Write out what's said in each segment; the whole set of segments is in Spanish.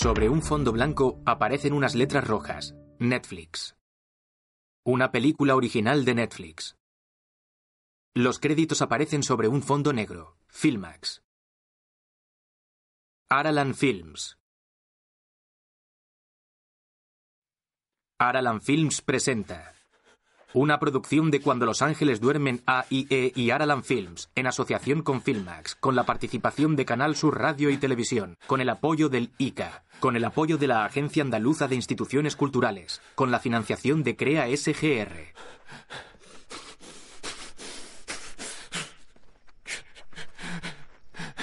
Sobre un fondo blanco aparecen unas letras rojas. Netflix. Una película original de Netflix. Los créditos aparecen sobre un fondo negro. Filmax. Aralan Films. Aralan Films presenta una producción de Cuando los Ángeles duermen AIE y Aralan Films, en asociación con Filmax, con la participación de Canal Sur Radio y Televisión, con el apoyo del ICA, con el apoyo de la Agencia Andaluza de Instituciones Culturales, con la financiación de CREA SGR.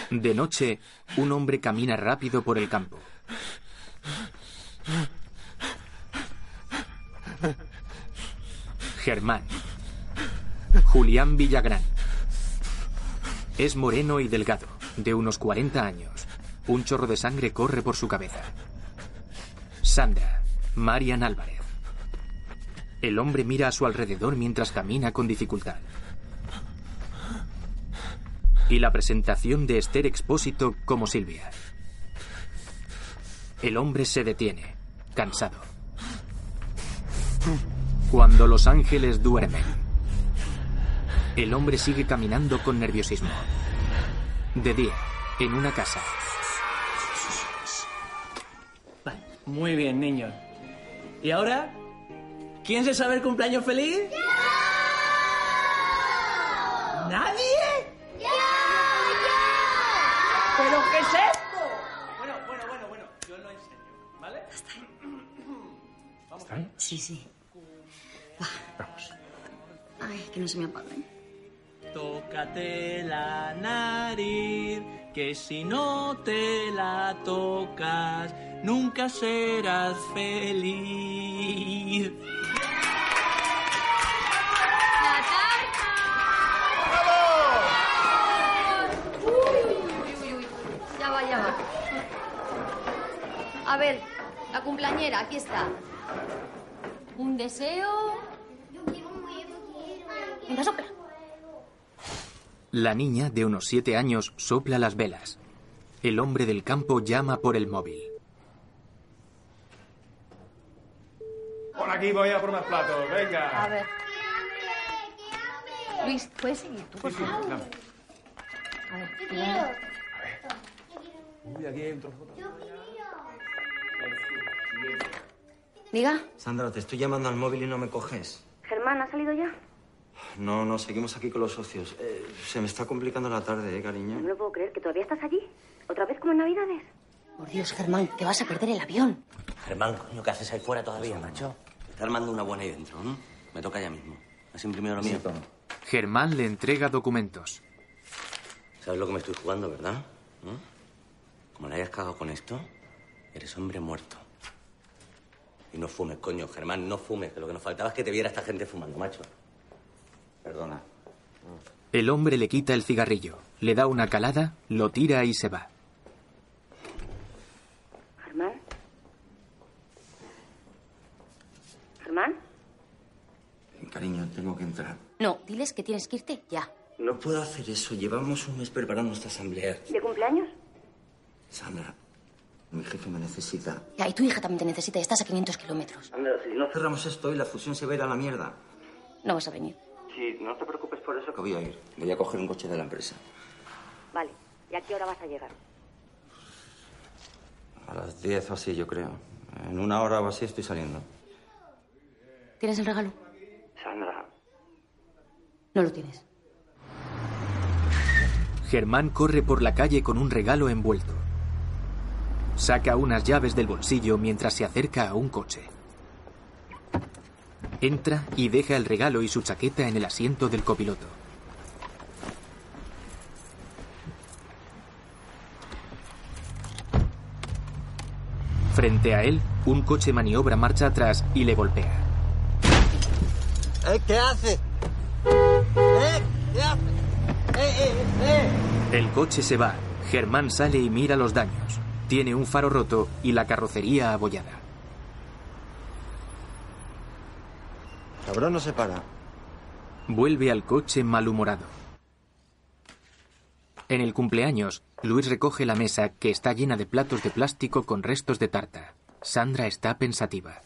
De noche, un hombre camina rápido por el campo. Germán. Julián Villagrán. Es moreno y delgado, de unos 40 años. Un chorro de sangre corre por su cabeza. Sandra. Marian Álvarez. El hombre mira a su alrededor mientras camina con dificultad. Y la presentación de Esther Expósito como Silvia. El hombre se detiene, cansado. Cuando los ángeles duermen. El hombre sigue caminando con nerviosismo. De día, en una casa. Vale, muy bien, niños. ¿Y ahora? ¿Quién se sabe el cumpleaños feliz? ¿Nadie? ¿Pero qué es esto? Bueno, bueno, bueno, bueno, yo lo enseño, ¿vale? ¿Está bien? Sí, sí. Ay, que no se me apaguen. Tócate la nariz, que si no te la tocas, nunca serás feliz. Ya va, ya va. A ver, la cumpleañera, aquí está. Un deseo. Venga, sopla. La niña, de unos siete años, sopla las velas. El hombre del campo llama por el móvil. Por aquí voy a por más platos, A venga. ver. Luis, ¿puedes seguir tú, por favor? Dame. A ver, primero. Uy, aquí hay un trozo. Diga. Sandra, te estoy llamando al móvil y no me coges. Germán, ¿ha salido ya? No, no, seguimos aquí con los socios. Eh, se me está complicando la tarde, ¿eh, No cariño? me lo puedo creer, que todavía estás allí. ¿Otra vez como en Navidades? Por Dios, Germán, que vas a perder el avión. Germán, coño, ¿qué haces ahí fuera todavía, macho? Está armando una buena ahí dentro, ¿no? Me toca ya mismo. ¿Has imprimido lo mío? Germán le entrega documentos. ¿Sabes lo que me estoy jugando, verdad? ¿No? Como le hayas cagado con esto, eres hombre muerto. Y no fumes, coño, Germán, no fumes, que lo que nos faltaba es que te viera esta gente fumando, macho. Perdona. El hombre le quita el cigarrillo, le da una calada, lo tira y se va. Germán. Germán. Cariño, tengo que entrar. No, diles que tienes que irte ya. No puedo hacer eso. Llevamos un mes preparando esta asamblea. ¿De cumpleaños? Sandra, mi jefe me necesita. Ya, y tu hija también te necesita y estás a 500 kilómetros. Sandra, si no cerramos esto hoy, la fusión se va a ir a la mierda. No vas a venir. Sí, no te preocupes por eso que voy a ir. Voy a coger un coche de la empresa. Vale. ¿Y a qué hora vas a llegar? A las 10 o así, yo creo. En una hora o así estoy saliendo. ¿Tienes el regalo? Sandra. No lo tienes. Germán corre por la calle con un regalo envuelto. Saca unas llaves del bolsillo mientras se acerca a un coche. Entra y deja el regalo y su chaqueta en el asiento del copiloto. Frente a él, un coche maniobra marcha atrás y le golpea. ¿Eh? ¿Qué hace? ¿Eh? ¿Qué hace? ¡Eh, eh, eh! El coche se va. Germán sale y mira los daños. Tiene un faro roto y la carrocería abollada. Cabrón no se para. Vuelve al coche malhumorado. En el cumpleaños, Luis recoge la mesa que está llena de platos de plástico con restos de tarta. Sandra está pensativa.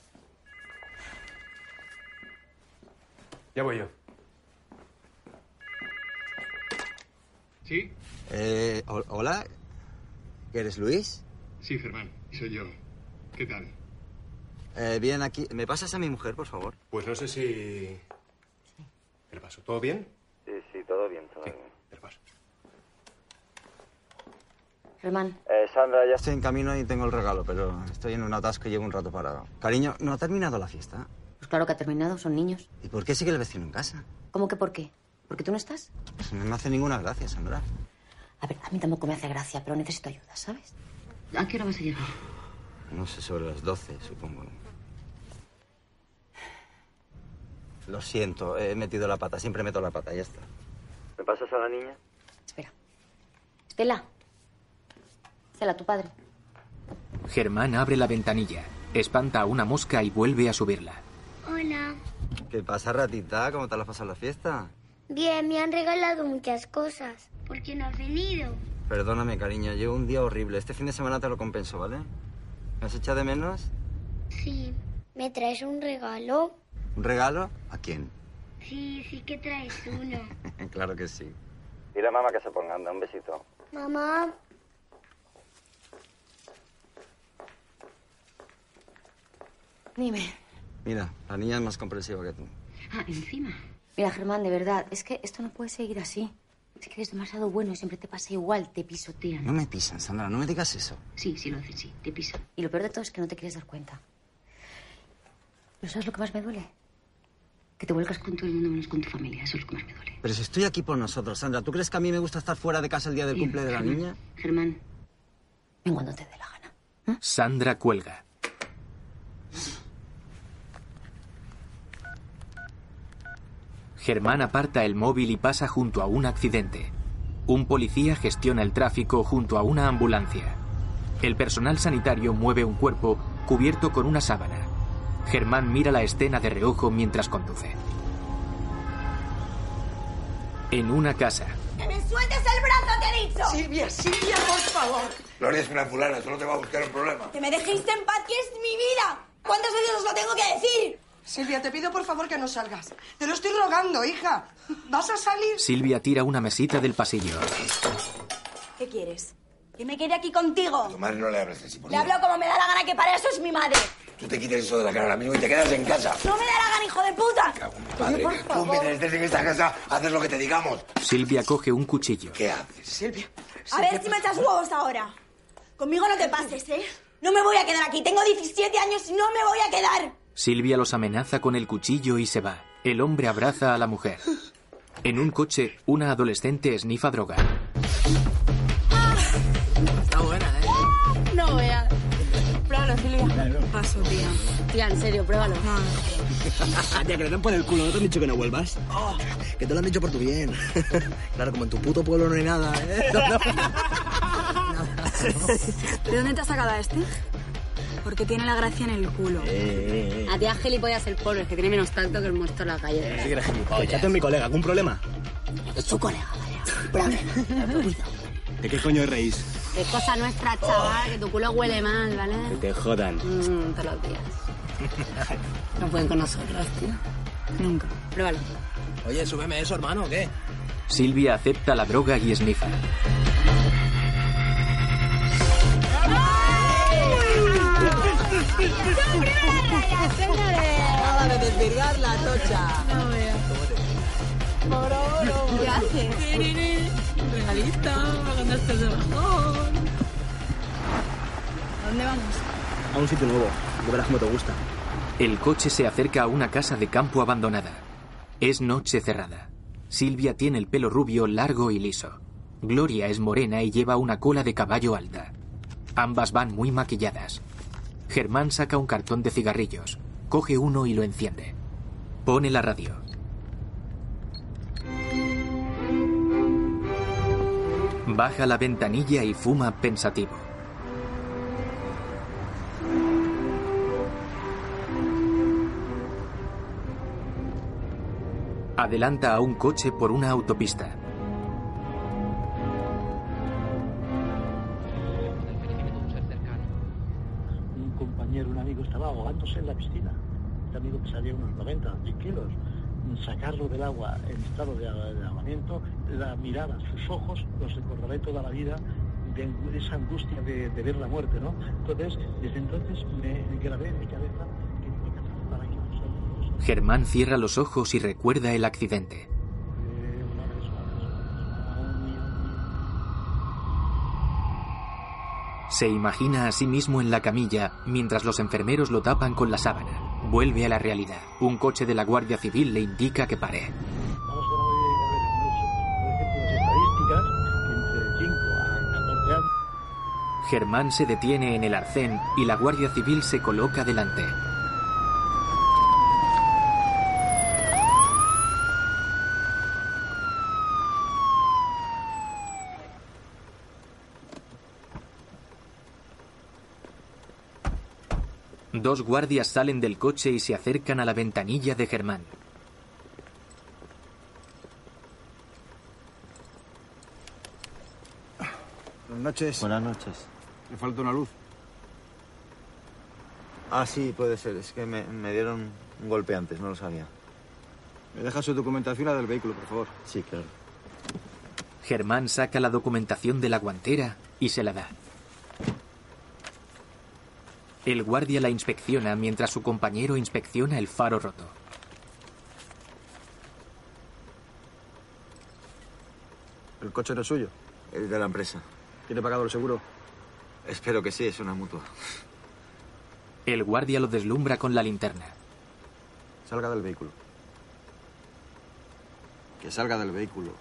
Ya voy yo. ¿Sí? Eh, ho- hola. ¿Eres Luis? Sí, Germán, soy yo. ¿Qué tal? Eh, bien, aquí. ¿Me pasas a mi mujer, por favor? Pues no sé si... ¿Qué le pasó? ¿Todo bien? Sí, sí, todo bien, todo bien. ¿Qué le pasó? Germán, Eh, Sandra, ya estoy en camino y tengo el regalo, pero estoy en un atasco y llevo un rato parado. Cariño, ¿no ha terminado la fiesta? pues claro que ha terminado, son niños. ¿Y por qué sigue el vecino en casa? ¿Cómo que por qué? ¿Porque tú no estás? Pues no me hace ninguna gracia, Sandra. A ver, a mí tampoco me hace gracia, pero necesito ayuda, ¿sabes? ¿A qué hora vas a llegar? No sé, sobre las 12, supongo. Lo siento, he metido la pata. Siempre meto la pata, ya está. ¿Me pasas a la niña? Espera. Estela. Estela, tu padre. Germán abre la ventanilla, espanta a una mosca y vuelve a subirla. Hola. ¿Qué pasa, ratita? ¿Cómo te la has pasado la fiesta? Bien, me han regalado muchas cosas. ¿Por qué no has venido? Perdóname, cariño, llevo un día horrible. Este fin de semana te lo compenso, ¿vale? ¿Me has echado de menos? Sí. ¿Me traes un regalo? ¿Un regalo? ¿A quién? Sí, sí que traes uno. claro que sí. Dile a mamá que se ponga, anda, un besito. Mamá, Dime. Mira, la niña es más comprensiva que tú. Ah, encima. Mira, Germán, de verdad, es que esto no puede seguir así. Es que eres demasiado bueno y siempre te pasa igual, te pisotean. No me pisan, Sandra, no me digas eso. Sí, sí lo haces, sí, te pisan. Y lo peor de todo es que no te quieres dar cuenta. ¿Pero sabes lo que más me duele? Que te vuelcas con todo el mundo menos con tu familia, eso es lo que más me duele. Pero si estoy aquí por nosotros, Sandra, ¿tú crees que a mí me gusta estar fuera de casa el día del Bien, cumple de la Germán, niña? Germán, ven cuando te dé la gana. Sandra cuelga. Germán aparta el móvil y pasa junto a un accidente. Un policía gestiona el tráfico junto a una ambulancia. El personal sanitario mueve un cuerpo cubierto con una sábana. Germán mira la escena de reojo mientras conduce. En una casa, ¡Que me sueltes el brazo, te he dicho! Silvia, Silvia, por favor. Gloria es una fulana, solo te va a buscar un problema. ¡Que me dejéis en paz, que es mi vida! ¿Cuántas veces os lo tengo que decir? Silvia, te pido por favor que no salgas. Te lo estoy rogando, hija. ¿Vas a salir? Silvia tira una mesita del pasillo. ¿Qué quieres? Que me quede aquí contigo. A tu madre no le hables así, por Le hablo como me da la gana, que para eso es mi madre. Tú te quites eso de la cara ahora mismo y te quedas en casa. No me da la gana, hijo de puta. Padre, por tú mientras estés en esta casa, haces lo que te digamos. Silvia coge un cuchillo. ¿Qué haces? Silvia. A ver si me echas huevos ahora. Conmigo no te pases, ¿eh? No me voy a quedar aquí. Tengo 17 años y no me voy a quedar. Silvia los amenaza con el cuchillo y se va. El hombre abraza a la mujer. En un coche, una adolescente esnifa droga. Está buena, ¿eh? No veas. Pruébalo, Silvia. Paso, tía. Tía, en serio, pruébalo. Tía, que le dan por el culo, ¿no te han dicho que no vuelvas? Oh, que te lo han dicho por tu bien. claro, como en tu puto pueblo no hay nada, ¿eh? ¿De dónde te has sacado a este? Porque tiene la gracia en el culo. Eh, A tía gilipollas el pobre, que tiene menos tacto que el muerto en la calle. Sí que eres gilipollas. Echate en mi colega, ¿algún problema? Es su colega, vale. ¿De qué coño reís? Es cosa nuestra, chaval, que tu culo huele mal, ¿vale? Que te jodan. Mmm, todos los días. No pueden con nosotros, tío. Nunca. Pruébalo. Oye, súbeme eso, hermano, ¿o qué? Silvia acepta la droga y esnifa. Desvirgar la tocha. ¿Qué haces? Regalista, cuando estés de bajón. ¿A dónde vamos? A un sitio nuevo. Ya verás cómo te gusta. El coche se acerca a una casa de campo abandonada. Es noche cerrada. Silvia tiene el pelo rubio, largo y liso. Gloria es morena y lleva una cola de caballo alta. Ambas van muy maquilladas. Germán saca un cartón de cigarrillos, coge uno y lo enciende. Pone la radio. Baja la ventanilla y fuma pensativo. Adelanta a un coche por una autopista. En la piscina. Este amigo pesaría unos 90, 100 kilos. Sacarlo del agua en estado de, de ahogamiento, la mirada, sus ojos, los recordaré toda la vida de, esa angustia de, de ver la muerte, ¿no? Entonces, desde entonces me grabé en mi cabeza que tengo que hacer para que Germán cierra los ojos y recuerda el accidente. Se imagina a sí mismo en la camilla mientras los enfermeros lo tapan con la sábana. Vuelve a la realidad. Un coche de la Guardia Civil le indica que pare. vamos a ver, a ver, por ejemplo, las estadísticas, entre 5 a 14 años, Germán se detiene en el arcén y la Guardia Civil se coloca delante. Dos guardias salen del coche y se acercan a la ventanilla de Germán. Buenas noches. Buenas noches. Me falta una luz. Ah, sí, puede ser. Es que me, me dieron un golpe antes, no lo sabía. ¿Me deja su documentación la del vehículo, por favor? Sí, claro. Germán saca la documentación de la guantera y se la da. El guardia la inspecciona mientras su compañero inspecciona el faro roto. ¿El coche no es suyo? Es de la empresa. ¿Tiene pagado el seguro? Espero que sí, es una mutua. El guardia lo deslumbra con la linterna. Salga del vehículo. Que salga del vehículo.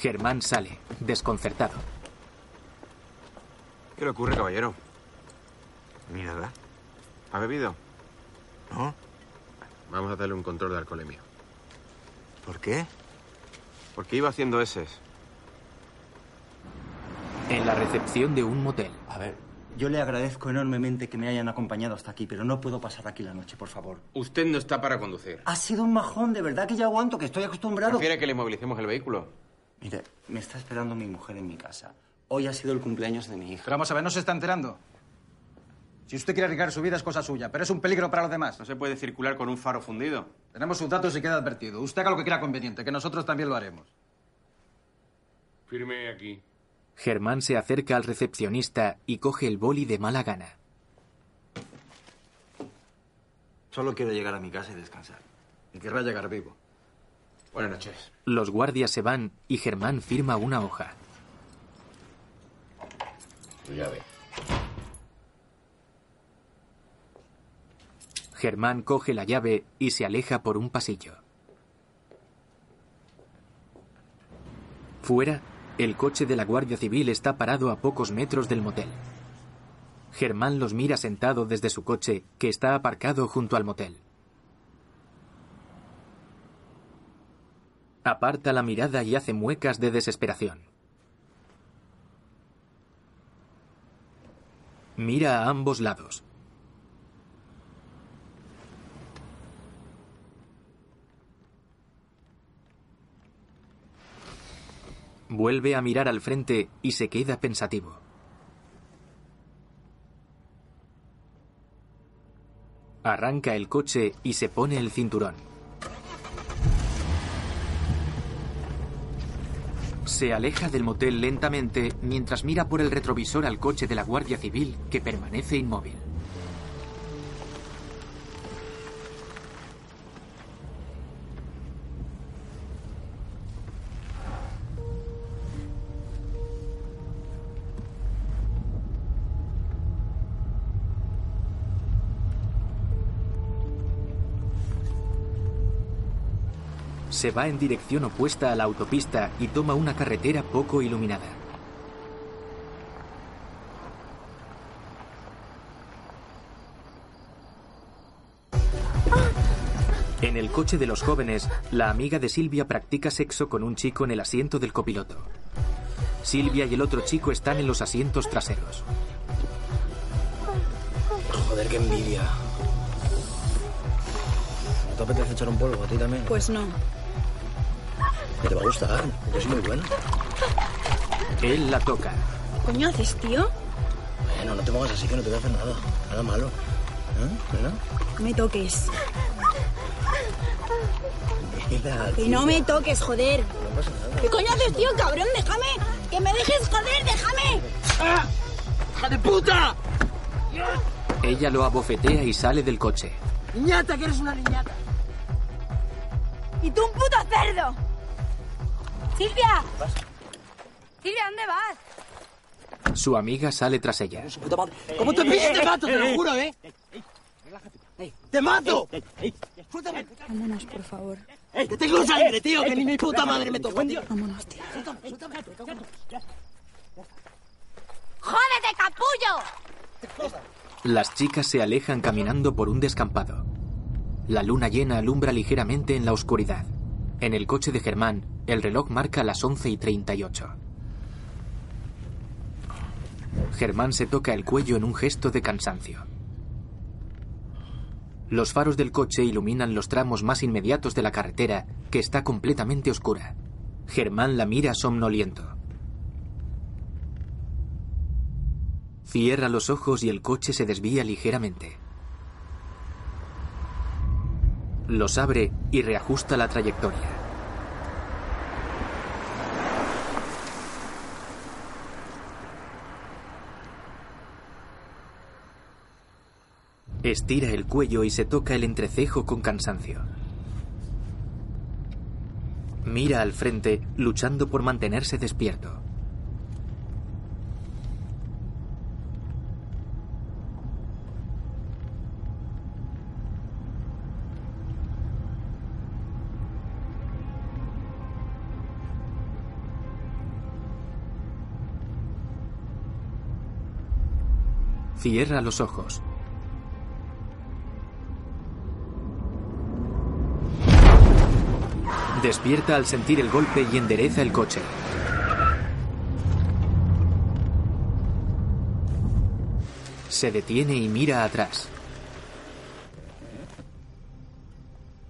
Germán sale, desconcertado. ¿Qué le ocurre, caballero? Ni nada. ¿Ha bebido? ¿No? Vamos a hacerle un control de alcoholemia. ¿Por qué? Porque iba haciendo eses. En la recepción de un motel. A ver, yo le agradezco enormemente que me hayan acompañado hasta aquí, pero no puedo pasar aquí la noche, por favor. Usted no está para conducir. Ha sido un majón, de verdad que ya aguanto, que estoy acostumbrado. ¿Prefiere que le movilicemos el vehículo? Mire, me está esperando mi mujer en mi casa. Hoy ha sido el cumpleaños de mi hija. Pero vamos a ver, no se está enterando. Si usted quiere arriesgar su vida es cosa suya, pero es un peligro para los demás. No se puede circular con un faro fundido. Tenemos sus datos y queda advertido. Usted haga lo que crea conveniente, que nosotros también lo haremos. Firme aquí. Germán se acerca al recepcionista y coge el boli de mala gana. Solo quiero llegar a mi casa y descansar. Y querrá llegar vivo. Buenas noches. Los guardias se van y Germán firma una hoja. Tu llave. Germán coge la llave y se aleja por un pasillo. Fuera, el coche de la Guardia Civil está parado a pocos metros del motel. Germán los mira sentado desde su coche, que está aparcado junto al motel. Aparta la mirada y hace muecas de desesperación. Mira a ambos lados. Vuelve a mirar al frente y se queda pensativo. Arranca el coche y se pone el cinturón. Se aleja del motel lentamente mientras mira por el retrovisor al coche de la Guardia Civil que permanece inmóvil. Se va en dirección opuesta a la autopista y toma una carretera poco iluminada. En el coche de los jóvenes, la amiga de Silvia practica sexo con un chico en el asiento del copiloto. Silvia y el otro chico están en los asientos traseros. Joder, qué envidia. ¿No te apetece echar un polvo a ti también? Pues no. Que te va a gustar. Yo soy muy bueno. Él la toca. ¿Coño haces, tío? Bueno, no te pongas así que no te voy a hacer nada. Nada malo. ¿Eh? ¿Verdad? No me toques. Mira, Que no me toques, joder. No pasa nada. ¿Qué coño haces, tío, cabrón? Déjame. Que me dejes, joder, déjame. ¡Hija de puta! Ella lo abofetea y sale del coche. Niñata, que eres una niñata. Y tú un puto cerdo. Silvia. Silvia, ¿dónde vas? Su amiga sale tras ella. Como te pilles te mato, te lo juro, ¿eh? ¡Te mato! Suéltame. Vámonos, por favor. ¡Que tengo sangre, tío! ¡Que ni mi puta madre me tocó, tío! Vámonos, tío. ¡Jódete, capullo! Las chicas se alejan caminando por un descampado. La luna llena alumbra ligeramente en la oscuridad. En el coche de Germán, el reloj marca las 11 y 38. Germán se toca el cuello en un gesto de cansancio. Los faros del coche iluminan los tramos más inmediatos de la carretera, que está completamente oscura. Germán la mira somnoliento. Cierra los ojos y el coche se desvía ligeramente. Los abre y reajusta la trayectoria. Estira el cuello y se toca el entrecejo con cansancio. Mira al frente, luchando por mantenerse despierto. Cierra los ojos. Despierta al sentir el golpe y endereza el coche. Se detiene y mira atrás.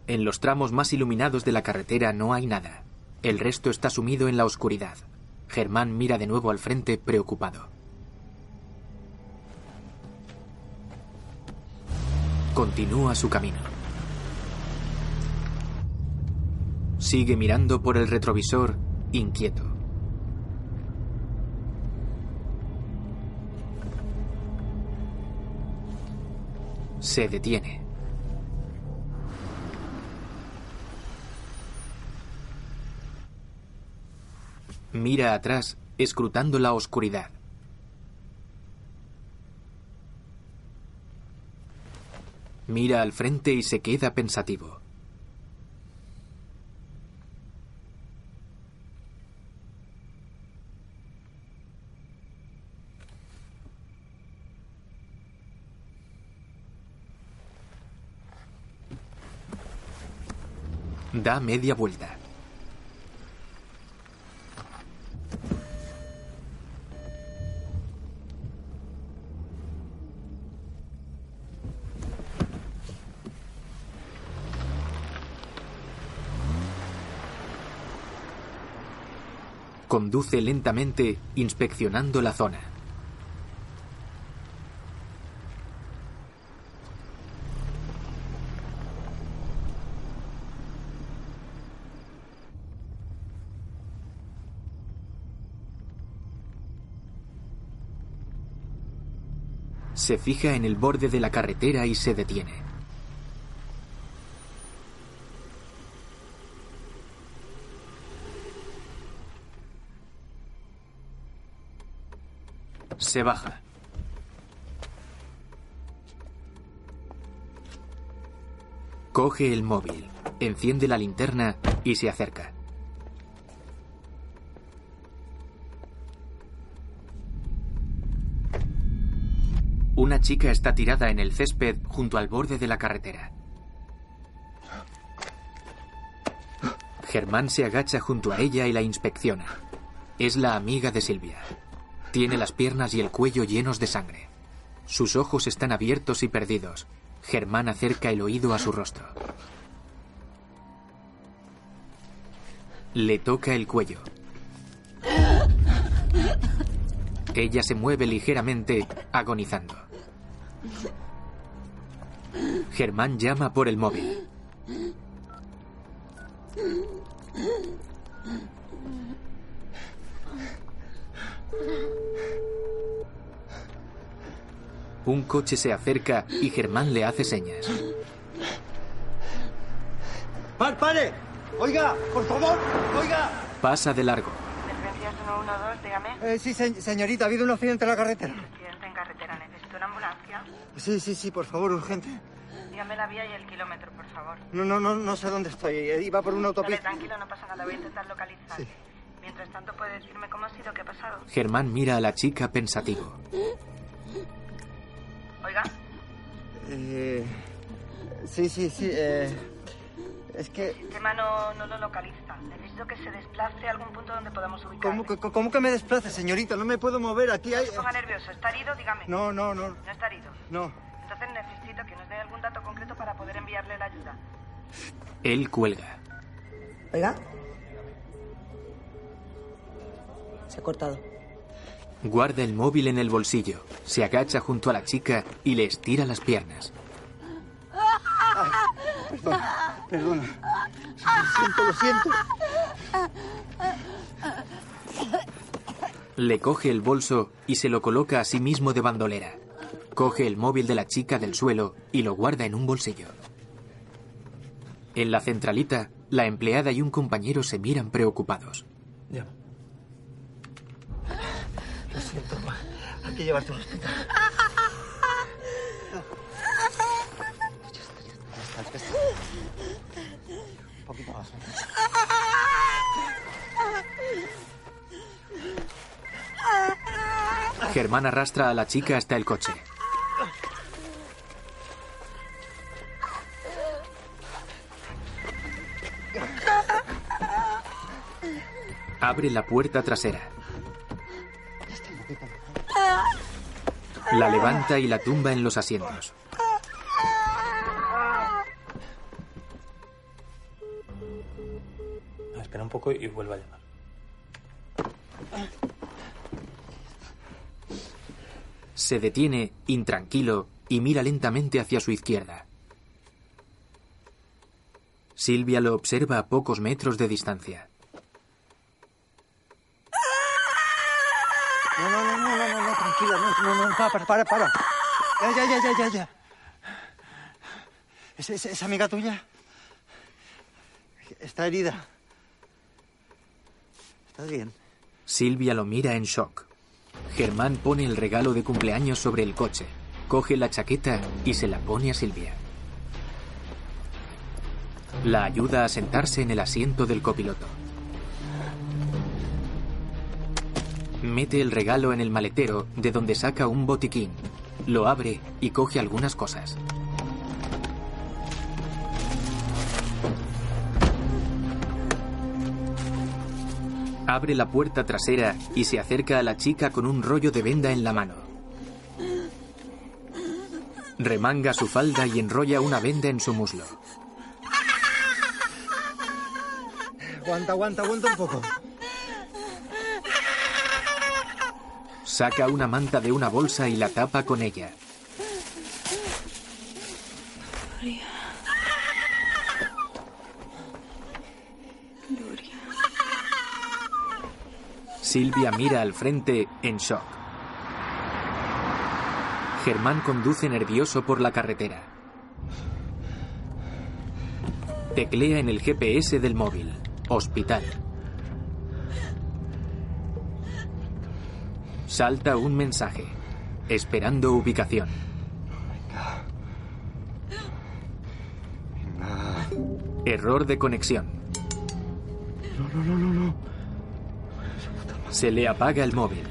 En los tramos más iluminados de la carretera no hay nada. El resto está sumido en la oscuridad. Germán mira de nuevo al frente preocupado. Continúa su camino. Sigue mirando por el retrovisor, inquieto. Se detiene. Mira atrás, escrutando la oscuridad. Mira al frente y se queda pensativo. Da media vuelta. Conduce lentamente, inspeccionando la zona. Se fija en el borde de la carretera y se detiene. Se baja. Coge el móvil, enciende la linterna y se acerca. Una chica está tirada en el césped junto al borde de la carretera. Germán se agacha junto a ella y la inspecciona. Es la amiga de Silvia. Tiene las piernas y el cuello llenos de sangre. Sus ojos están abiertos y perdidos. Germán acerca el oído a su rostro. Le toca el cuello. Ella se mueve ligeramente, agonizando. Germán llama por el móvil. Un coche se acerca y Germán le hace señas. ¡Par, pare! Oiga, por favor, oiga. Pasa de largo. Emergencias 112, dígame. Eh, sí, se- señorita, ha habido un accidente en la carretera. Accidente en carretera, necesito una ambulancia. Sí, sí, sí, por favor, urgente. Dígame la vía y el kilómetro, por favor. No, no, no, no sé dónde estoy. Eh, Iba por una Vale, autopista. tranquilo, no pasa nada, voy a intentar localizar. Mientras tanto, ¿puede decirme cómo ha sido, qué ha pasado? Germán mira a la chica pensativo. Eh, sí, sí, sí. eh, es que... el sistema no, no lo localiza. Necesito que se desplace a algún punto donde podamos ubicarle. ¿Cómo, que- cómo que me desplace, señorita? No me puedo mover. Aquí hay... No se ponga nervioso. ¿Está herido? Dígame. No, no, no. ¿No está herido? No. Entonces necesito que nos dé algún dato concreto para poder enviarle la ayuda. Él cuelga. Oiga. Se ha cortado. Guarda el móvil en el bolsillo, se agacha junto a la chica y le estira las piernas. Perdona, perdona. Lo siento, lo siento. Le coge el bolso y se lo coloca a sí mismo de bandolera. Coge el móvil de la chica del suelo y lo guarda en un bolsillo. En la centralita, la empleada y un compañero se miran preocupados. Lo siento. Hay que más. Germán arrastra a la chica hasta el coche. Abre la puerta trasera. La levanta y la tumba en los asientos. No, espera un poco y vuelvo a llamar. Se detiene, intranquilo, y mira lentamente hacia su izquierda. Silvia lo observa a pocos metros de distancia. No, no, no, no, no, no, no, no, no, no, para, para, para, ya, ya, ya, ya, ya. ¿Es, es, es amiga tuya? Está herida. ¿Estás bien? Silvia lo mira en shock. Germán pone el regalo de cumpleaños sobre el coche, coge la chaqueta y se la pone a Silvia. La ayuda a sentarse en el asiento del copiloto. Mete el regalo en el maletero de donde saca un botiquín. Lo abre y coge algunas cosas. Abre la puerta trasera y se acerca a la chica con un rollo de venda en la mano. Remanga su falda y enrolla una venda en su muslo. Aguanta, aguanta, aguanta un poco. Saca una manta de una bolsa y la tapa con ella. Silvia mira al frente en shock. Germán conduce nervioso por la carretera. Teclea en el GPS del móvil. Hospital. Salta un mensaje. Esperando ubicación. Error de conexión. Se le apaga el móvil.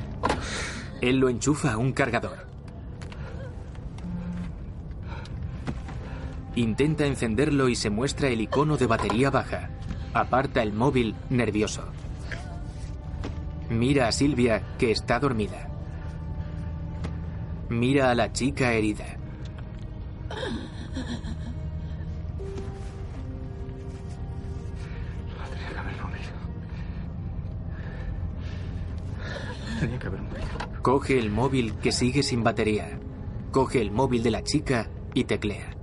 Él lo enchufa a un cargador. Intenta encenderlo y se muestra el icono de batería baja. Aparta el móvil nervioso. Mira a Silvia, que está dormida. Mira a la chica herida. Tenía que haber morido. Coge el móvil que sigue sin batería. Coge el móvil de la chica y teclea.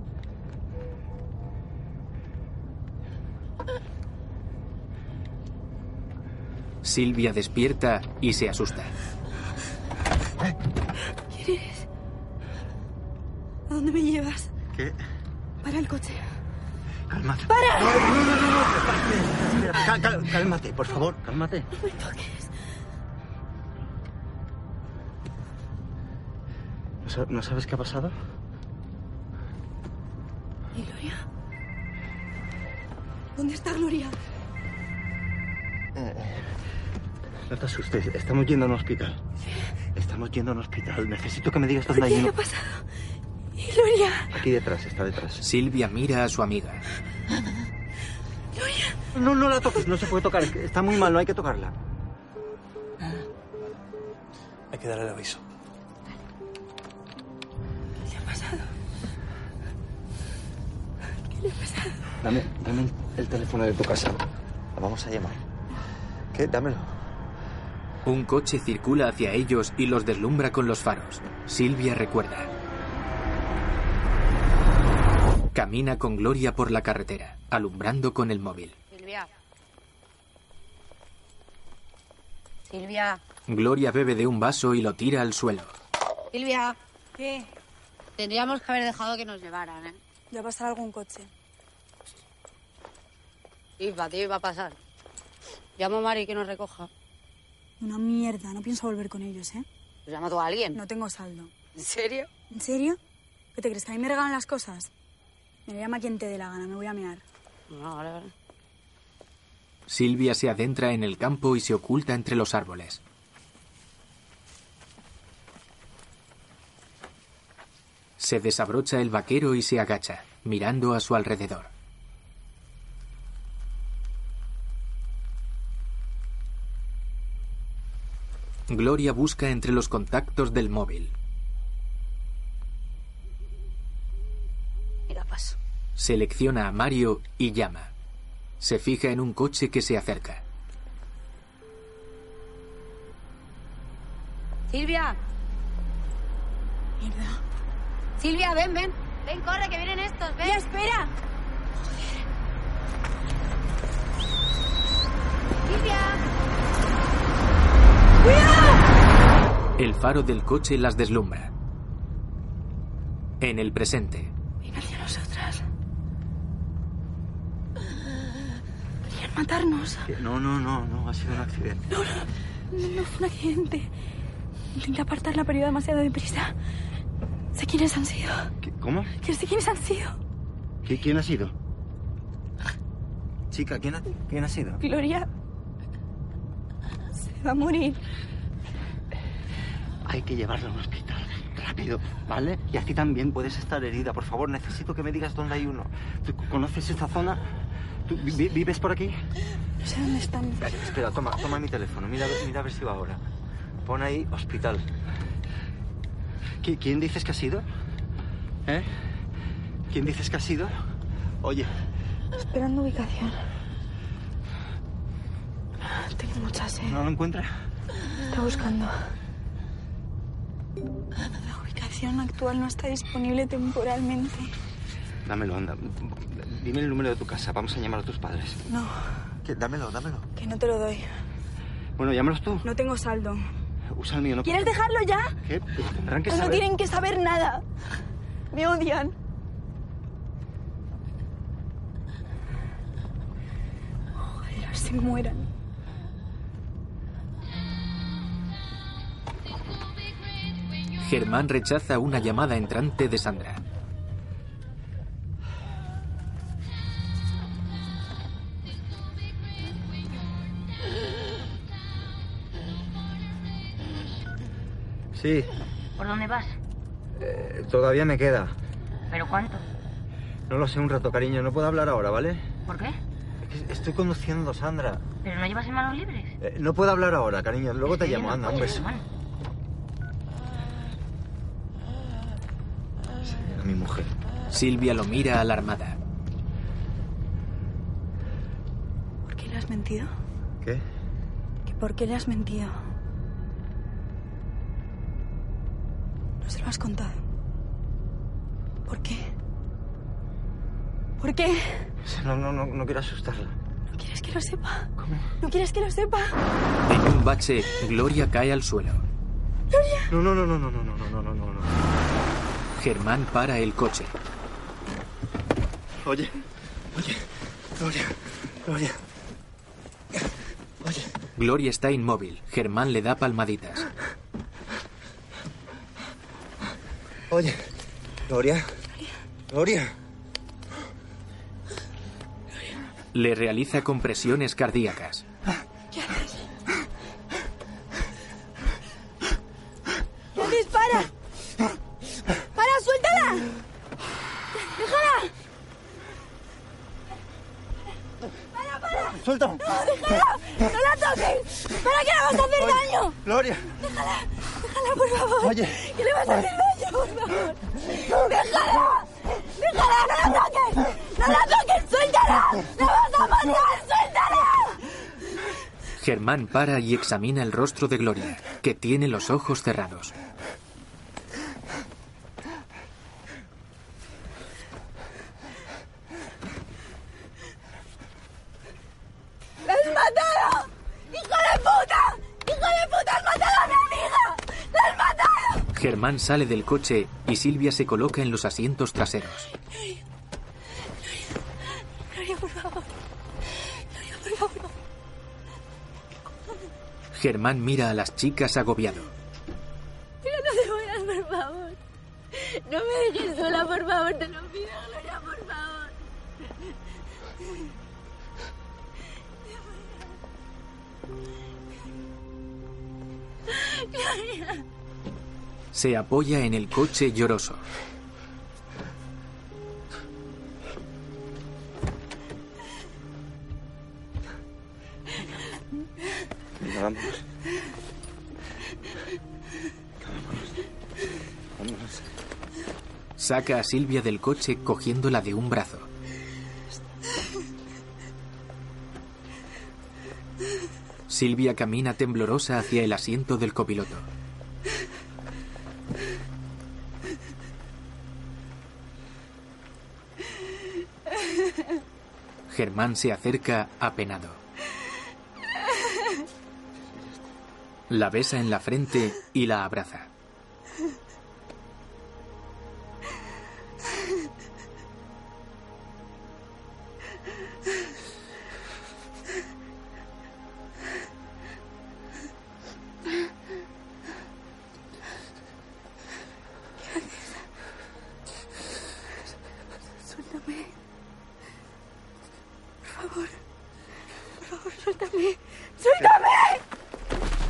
Silvia despierta y se asusta. ¿Quién eres? ¿A dónde me llevas? ¿Qué? Para el coche. Cálmate. ¡Para! No, no, no, no, no. Espera, espera. Cálmate, por favor, cálmate. No me toques. ¿No sa- ¿No sabes qué ha pasado? ¿Y Gloria? ¿Dónde está Gloria? No te asustes, estamos yendo a un hospital. Estamos yendo a un hospital. Necesito que me digas dónde hay ¿Qué ha pasado? ¿Y Gloria? Aquí detrás, está detrás. Silvia mira a su amiga. No, no la toques, no se puede tocar. Está muy mal, no hay que tocarla. Hay que darle el aviso. ¿Qué le ha pasado? ¿Qué le ha pasado? Dame, dame el, el teléfono de tu casa. La vamos a llamar. ¿Qué? Dámelo. Un coche circula hacia ellos y los deslumbra con los faros. Silvia recuerda. Camina con Gloria por la carretera, alumbrando con el móvil. Silvia. Silvia. Gloria bebe de un vaso y lo tira al suelo. Silvia. ¿Qué? Tendríamos que haber dejado que nos llevaran, ¿eh? Ya pasará algún coche. Para ti va a pasar. Llamo a Mari que nos recoja. Una mierda, no pienso volver con ellos, ¿eh? Pues llama tú a alguien. No tengo saldo. ¿En serio? ¿En serio? ¿Qué te crees? ¿Que a mí me regalan las cosas? Me llama quien te dé la gana, me voy a mear. No, vale, vale. Silvia se adentra en el campo y se oculta entre los árboles. Se desabrocha el vaquero y se agacha, mirando a su alrededor. Gloria busca entre los contactos del móvil. Mira, paso. Selecciona a Mario y llama. Se fija en un coche que se acerca. Silvia. Mierda. Silvia, ven, ven. Ven, corre, que vienen estos, ven. ¡Ya, espera! Silvia. El faro del coche las deslumbra. En el presente, Ven hacia nosotras. Querían matarnos. ¿Qué? No, no, no, no, ha sido un accidente. No, no, no fue un accidente. Intenté apartarla, pero iba demasiado deprisa. Sé quiénes han sido. ¿Qué- ¿Cómo? Que sé quiénes han sido. ¿Qui- ¿Quién ha sido? Chica, ¿quién ha, quién ha sido? Gloria. Va a morir. Hay que llevarla a un hospital. Rápido, ¿vale? Y así también puedes estar herida. Por favor, necesito que me digas dónde hay uno. ¿Tú conoces esta zona? ¿Tú vi- vives por aquí? No sé dónde están. Espera, toma, toma mi teléfono. Mira, mira a ver si va ahora. Pon ahí hospital. ¿Qui- ¿Quién dices que ha sido? ¿Eh? ¿Quién dices que ha sido? Oye, Esperando ubicación. Tengo mucha sed. ¿no lo encuentra? Está buscando. La ubicación actual no está disponible temporalmente. Dámelo, anda. Dime el número de tu casa. Vamos a llamar a tus padres. No, ¿Qué? Dámelo, dámelo. que no te lo doy. Bueno, llámalos tú. No tengo saldo. Usa el mío, no ¿Quieres dejarlo ya? ¿Qué? Tendrán que No saber. tienen que saber nada. Me odian. Ojalá se mueran. Germán rechaza una llamada entrante de Sandra. Sí, ¿Por dónde vas? eh, todavía me queda. ¿Pero cuánto? No lo sé un rato, cariño. No puedo hablar ahora, ¿vale? ¿Por qué? Es que Estoy conduciendo, Sandra. ¿Pero no llevas en manos libres? Eh, no puedo hablar ahora, cariño. Luego te llamo. Anda, un beso. Germán. A mi mujer. Silvia lo mira alarmada. ¿Por qué le has mentido? ¿Qué? ¿Que ¿Por qué le has mentido? se lo has contado. ¿Por qué? ¿Por qué? No, no, no, no quiero asustarla. ¿No quieres que lo sepa? ¿Cómo? ¿No quieres que lo sepa? En un bache, Gloria cae al suelo. No, no, no, no, no, no, no, no, no, no, no. Germán para el coche. Oye, oye, Gloria, Gloria. Oye, Gloria está inmóvil. Germán le da palmaditas. oye, Gloria, Gloria. Le realiza compresiones cardíacas. ¿Qué haces? ¿Qué haces? ¡Para! ¡Para, suéltala! ¡Déjala! ¡Para, para! Suelta. ¡No, déjala! ¡No la toques! ¡Para que le vas a hacer daño! Gloria. ¡Déjala! ¡Déjala, por favor! Oye. ¡Que le vas a hacer daño, por favor! ¡Déjala! ¡Déjala! ¡No la toques! ¡No la toques! ¡Suéltala! ¡La vas a matar! ¡Suéltala! Germán para y examina el rostro de Gloria, que tiene los ojos cerrados. ¡La has matado! ¡Hijo de puta! ¡Hijo de puta! ¡Has matado a mi amiga! ¡La has matado! Germán sale del coche y Silvia se coloca en los asientos traseros. Germán mira a las chicas agobiado. Pero no te mueras, por favor. No me dejes sola, por favor. Te lo pido, Gloria, por favor. Gloria. Se apoya en el coche lloroso. Saca a Silvia del coche cogiéndola de un brazo. Silvia camina temblorosa hacia el asiento del copiloto. Germán se acerca apenado. La besa en la frente y la abraza.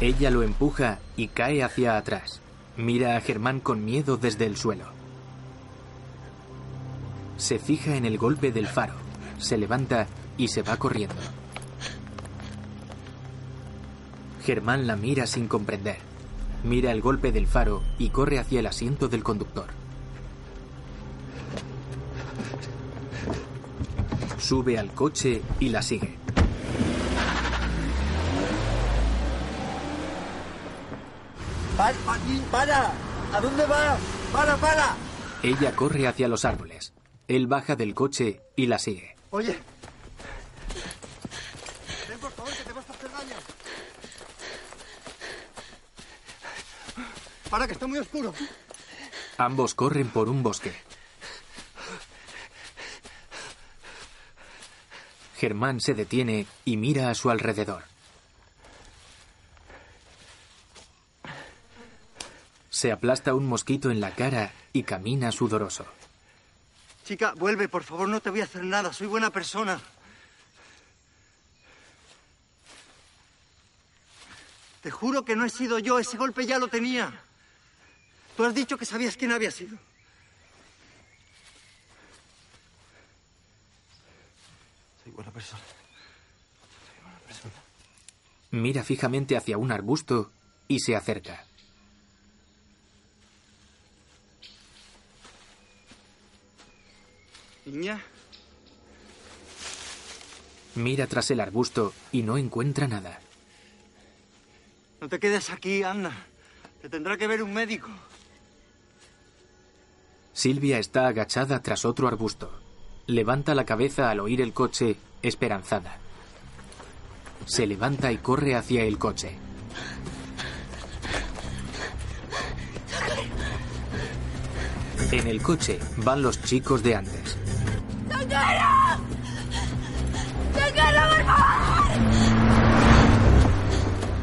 Ella lo empuja y cae hacia atrás. Mira a Germán con miedo desde el suelo. Se fija en el golpe del faro, se levanta y se va corriendo. Germán la mira sin comprender. Mira el golpe del faro y corre hacia el asiento del conductor. Sube al coche y la sigue. ¡Para! ¡Para! ¿A dónde va? ¡Para, para! Ella corre hacia los árboles. Él baja del coche y la sigue. Oye. Ven, por favor, que te vas a hacer daño. Para, que está muy oscuro. Ambos corren por un bosque. Germán se detiene y mira a su alrededor. Se aplasta un mosquito en la cara y camina sudoroso. Chica, vuelve, por favor, no te voy a hacer nada. Soy buena persona. Te juro que no he sido yo. Ese golpe ya lo tenía. Tú has dicho que sabías quién había sido. Soy buena persona. Soy buena persona. Mira fijamente hacia un arbusto y se acerca. Mira tras el arbusto y no encuentra nada. no te quedes aquí, anda. Te tendrá que ver un médico. Silvia está agachada tras otro arbusto. Levanta la cabeza al oír el coche, esperanzada. Se levanta y corre hacia el coche. En el coche van los chicos de antes. ¡Socorro! ¡Socorro, por favor!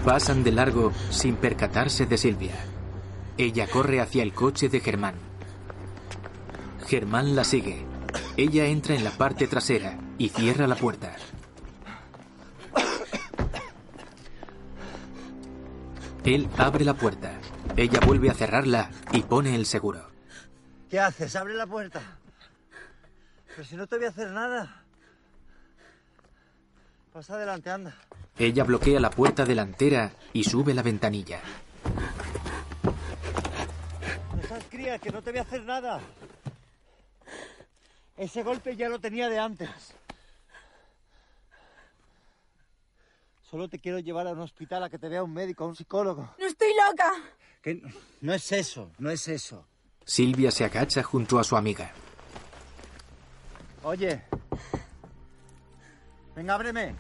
Pasan de largo sin percatarse de Silvia. Ella corre hacia el coche de Germán. Germán la sigue. Ella entra en la parte trasera y cierra la puerta. Él abre la puerta. Ella vuelve a cerrarla y pone el seguro. ¿Qué haces? Abre la puerta. Pero si no te voy a hacer nada. Pasa adelante, anda. Ella bloquea la puerta delantera y sube la ventanilla. Esas crías, que no te voy a hacer nada. Ese golpe ya lo tenía de antes. Solo te quiero llevar a un hospital a que te vea un médico, a un psicólogo. No estoy loca. Que no, no es eso, no es eso. Silvia se agacha junto a su amiga. Oye. Venga, ábreme.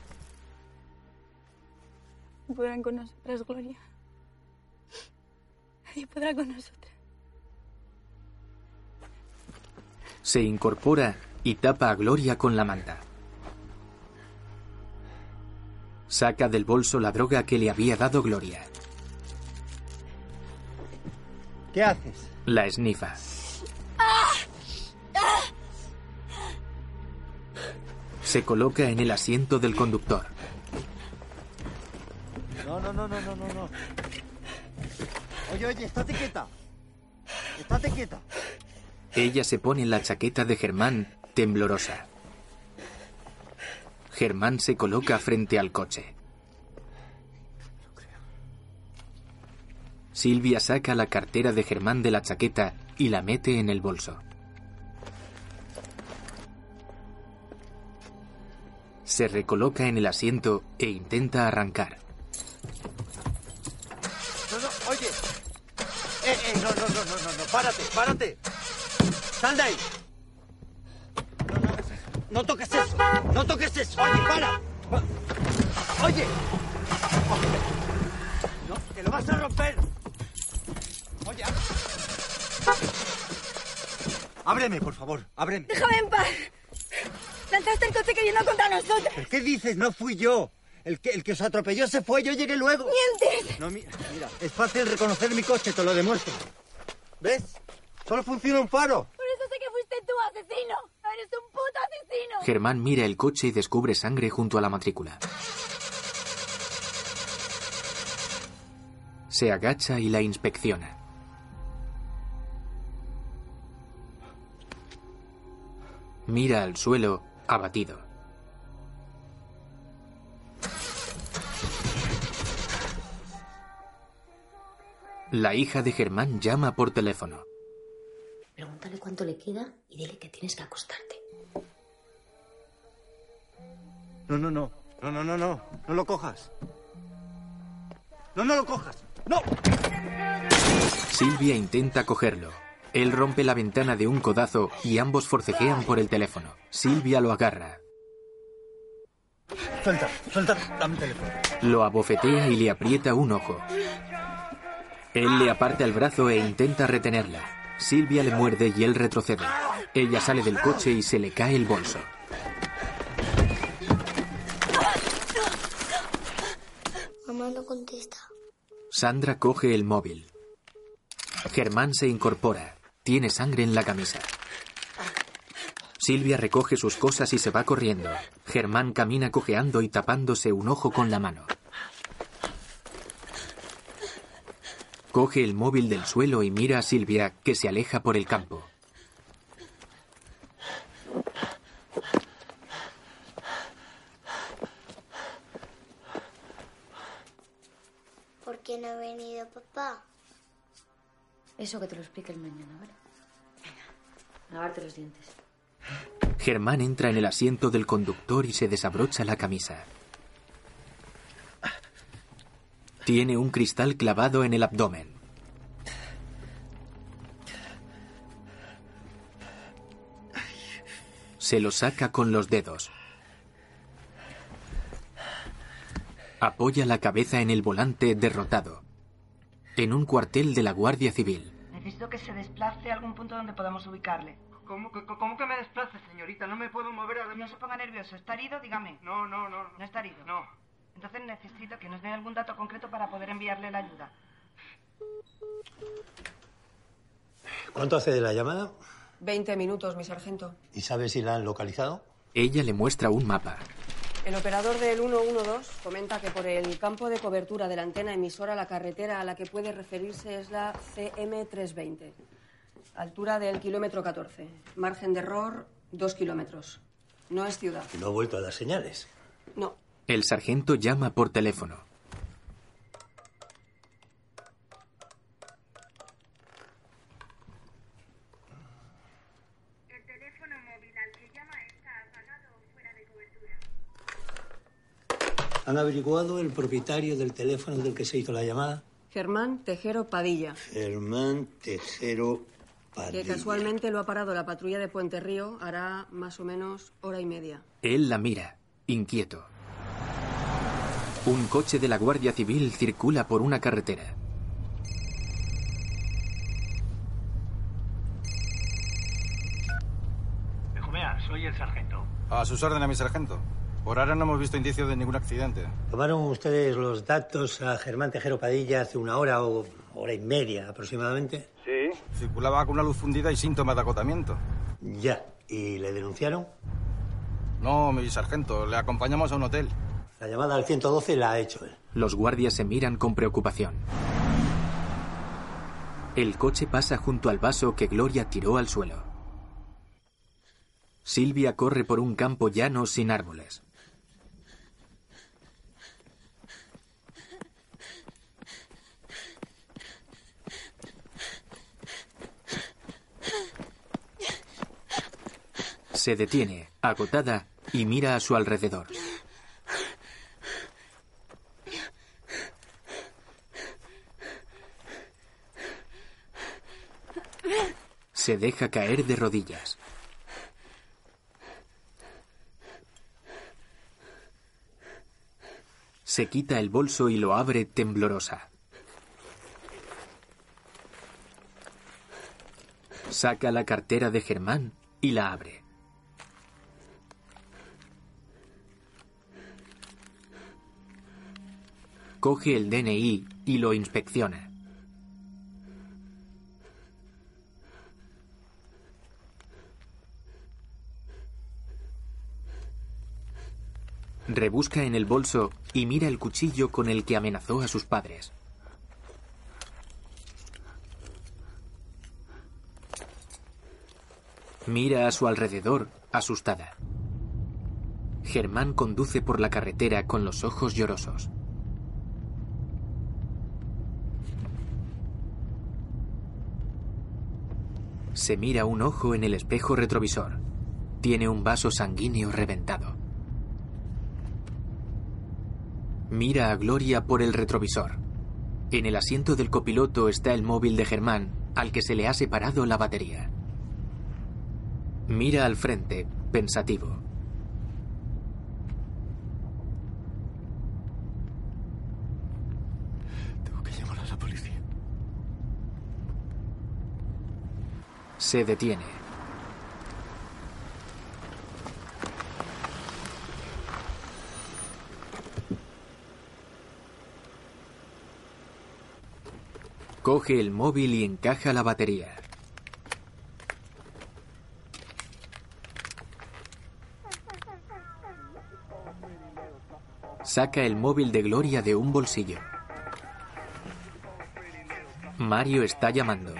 No podrán con nosotras, Gloria. Nadie podrá con nosotras. Se incorpora y tapa a Gloria con la manta. Saca del bolso la droga que le había dado Gloria. ¿Qué haces? La esnifa. Se coloca en el asiento del conductor. No, no, no, no, no, no, no. Oye, oye, estate quieta. Estate quieta. Ella se pone la chaqueta de Germán, temblorosa. Germán se coloca frente al coche. Silvia saca la cartera de Germán de la chaqueta y la mete en el bolso. Se recoloca en el asiento e intenta arrancar. No, no, oye. Eh, eh, no, no, no, no, no, no, párate, párate. Sal de ahí. No, no, no toques eso, no toques eso. Oye, para. Pa- Oye. No, que lo vas a romper. Oye, ábreme, por favor, ábreme. Déjame en paz. Lanzaste el coche queriendo contra nosotros. ¿Pero ¿Qué dices? No fui yo. El que, el que os atropelló se fue, yo llegué luego. ¡Mientes! No, mi- mira, es fácil reconocer mi coche, te lo demuestro. ¿Ves? Solo funciona un faro. Por eso sé que fuiste tú, asesino. Eres un puto asesino. Germán mira el coche y descubre sangre junto a la matrícula. Se agacha y la inspecciona. Mira al suelo, abatido. La hija de Germán llama por teléfono. Pregúntale cuánto le queda y dile que tienes que acostarte. No, no, no. No, no, no, no. No lo cojas. No, no lo cojas. ¡No! Silvia intenta cogerlo. Él rompe la ventana de un codazo y ambos forcejean por el teléfono. Silvia lo agarra, Suelta, suelta. Dame el teléfono. lo abofetea y le aprieta un ojo. Él le aparta el brazo e intenta retenerla. Silvia le muerde y él retrocede. Ella sale del coche y se le cae el bolso. Mamá no contesta. Sandra coge el móvil. Germán se incorpora. Tiene sangre en la camisa. Silvia recoge sus cosas y se va corriendo. Germán camina cojeando y tapándose un ojo con la mano. Coge el móvil del suelo y mira a Silvia, que se aleja por el campo. ¿Por qué no ha venido papá? Eso que te lo explique el mañana, ¿vale? Venga, lavarte los dientes. Germán entra en el asiento del conductor y se desabrocha la camisa. Tiene un cristal clavado en el abdomen. Se lo saca con los dedos. Apoya la cabeza en el volante derrotado. En un cuartel de la Guardia Civil. Necesito que se desplace a algún punto donde podamos ubicarle. ¿Cómo que, cómo que me desplace, señorita? No me puedo mover a... No se ponga nervioso. ¿Está herido? Dígame. No, no, no. ¿No está herido? No. Entonces necesito que nos dé algún dato concreto para poder enviarle la ayuda. ¿Cuánto hace de la llamada? Veinte minutos, mi sargento. ¿Y sabe si la han localizado? Ella le muestra un mapa. El operador del 112 comenta que por el campo de cobertura de la antena emisora la carretera a la que puede referirse es la CM320. Altura del kilómetro 14. Margen de error, dos kilómetros. No es ciudad. ¿No ha vuelto a dar señales? No. El sargento llama por teléfono. El teléfono móvil al que llama está apagado o fuera de cobertura. ¿Han averiguado el propietario del teléfono del que se hizo la llamada? Germán Tejero Padilla. Germán Tejero Que Padilla. casualmente lo ha parado la patrulla de Puente Río hará más o menos hora y media. Él la mira, inquieto. Un coche de la Guardia Civil circula por una carretera. Benjumea, soy el sargento. A sus órdenes, mi sargento. Por ahora no hemos visto indicios de ningún accidente. ¿Tomaron ustedes los datos a Germán Tejero Padilla hace una hora o hora y media aproximadamente? Sí. Circulaba con una luz fundida y síntomas de agotamiento. Ya. ¿Y le denunciaron? No, mi sargento. Le acompañamos a un hotel. La llamada al 112 la ha hecho él. Los guardias se miran con preocupación. El coche pasa junto al vaso que Gloria tiró al suelo. Silvia corre por un campo llano sin árboles. Se detiene, agotada, y mira a su alrededor. Se deja caer de rodillas. Se quita el bolso y lo abre temblorosa. Saca la cartera de Germán y la abre. Coge el DNI y lo inspecciona. Rebusca en el bolso y mira el cuchillo con el que amenazó a sus padres. Mira a su alrededor, asustada. Germán conduce por la carretera con los ojos llorosos. Se mira un ojo en el espejo retrovisor. Tiene un vaso sanguíneo reventado. Mira a Gloria por el retrovisor. En el asiento del copiloto está el móvil de Germán, al que se le ha separado la batería. Mira al frente, pensativo. Tengo que llamar a la policía. Se detiene. Coge el móvil y encaja la batería. Saca el móvil de Gloria de un bolsillo. Mario está llamando.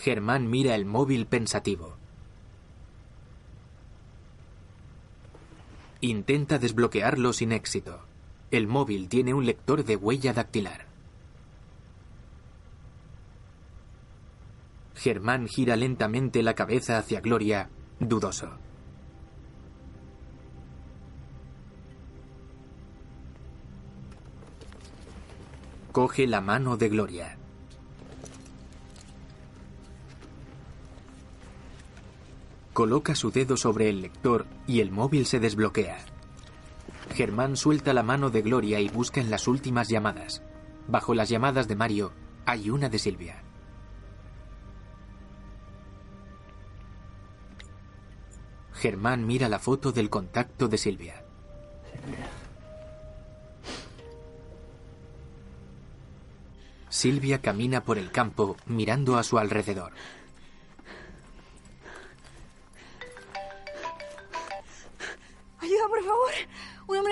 Germán mira el móvil pensativo. Intenta desbloquearlo sin éxito. El móvil tiene un lector de huella dactilar. Germán gira lentamente la cabeza hacia Gloria, dudoso. Coge la mano de Gloria. Coloca su dedo sobre el lector y el móvil se desbloquea. Germán suelta la mano de Gloria y busca en las últimas llamadas. Bajo las llamadas de Mario hay una de Silvia. Germán mira la foto del contacto de Silvia. Silvia camina por el campo mirando a su alrededor.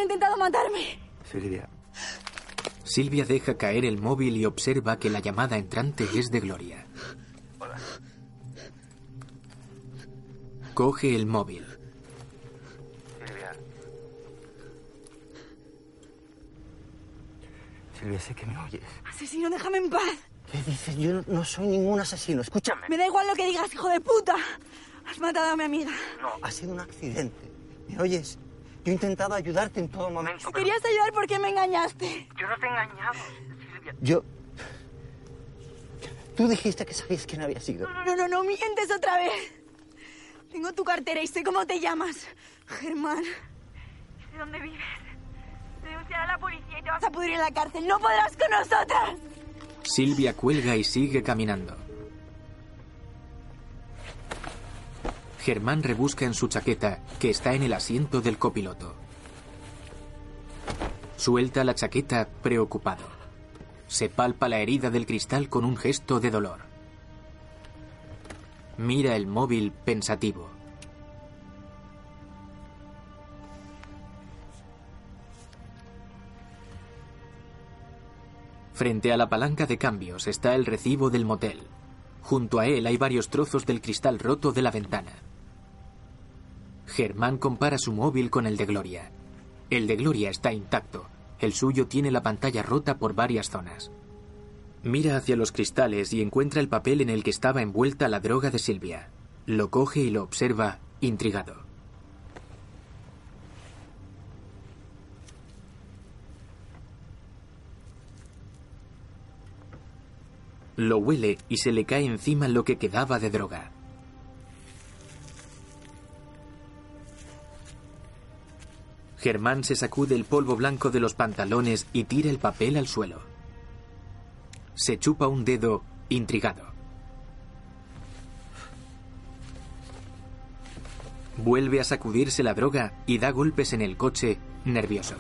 Intentado matarme. Silvia. Silvia deja caer el móvil y observa que la llamada entrante es de Gloria. Coge el móvil. Silvia. Silvia, sé que me oyes. Asesino, déjame en paz. ¿Qué dices? Yo no- no soy ningún asesino. Escúchame. Me da igual lo que digas, hijo de puta. Has matado a mi amiga. No, ha sido un accidente. ¿Me oyes? Yo he intentado ayudarte en todo momento. Si querías ayudar, ¿por qué me engañaste? Yo no te he engañado, Silvia. Yo... Tú dijiste que sabías quién había sido. No, no, no, no mientes otra vez. Tengo tu cartera y sé cómo te llamas. Germán. ¿De dónde vives? Denunciar a la policía y te vas a pudrir en la cárcel. ¡No podrás con nosotras! Silvia cuelga y sigue caminando. Germán rebusca en su chaqueta, que está en el asiento del copiloto. Suelta la chaqueta preocupado. Se palpa la herida del cristal con un gesto de dolor. Mira el móvil pensativo. Frente a la palanca de cambios está el recibo del motel. Junto a él hay varios trozos del cristal roto de la ventana. Germán compara su móvil con el de Gloria. El de Gloria está intacto. El suyo tiene la pantalla rota por varias zonas. Mira hacia los cristales y encuentra el papel en el que estaba envuelta la droga de Silvia. Lo coge y lo observa, intrigado. Lo huele y se le cae encima lo que quedaba de droga. Germán se sacude el polvo blanco de los pantalones y tira el papel al suelo. Se chupa un dedo, intrigado. Vuelve a sacudirse la droga y da golpes en el coche, nervioso.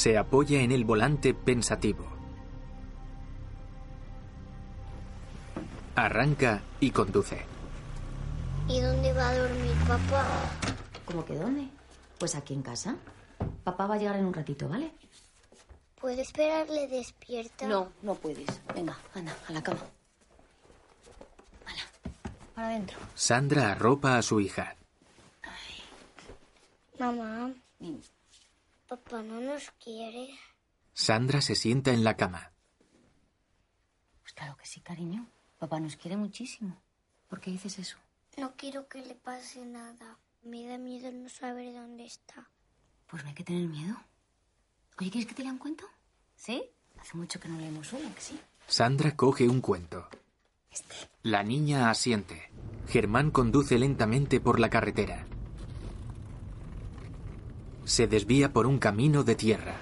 Se apoya en el volante pensativo. Arranca y conduce. ¿Y dónde va a dormir papá? ¿Cómo que dónde? Pues aquí en casa. Papá va a llegar en un ratito, ¿vale? ¿Puedo esperarle despierta? No, no puedes. Venga, anda, a la cama. Hala, para adentro. Sandra arropa a su hija. Mamá, papá no nos quiere. Sandra se sienta en la cama. Pues claro que sí, cariño. Papá nos quiere muchísimo. ¿Por qué dices eso? No quiero que le pase nada. Me da miedo no saber dónde está. Pues no hay que tener miedo. Oye, ¿quieres que te lea un cuento? ¿Sí? Hace mucho que no leemos uno, que sí. Sandra coge un cuento. La niña asiente. Germán conduce lentamente por la carretera. Se desvía por un camino de tierra.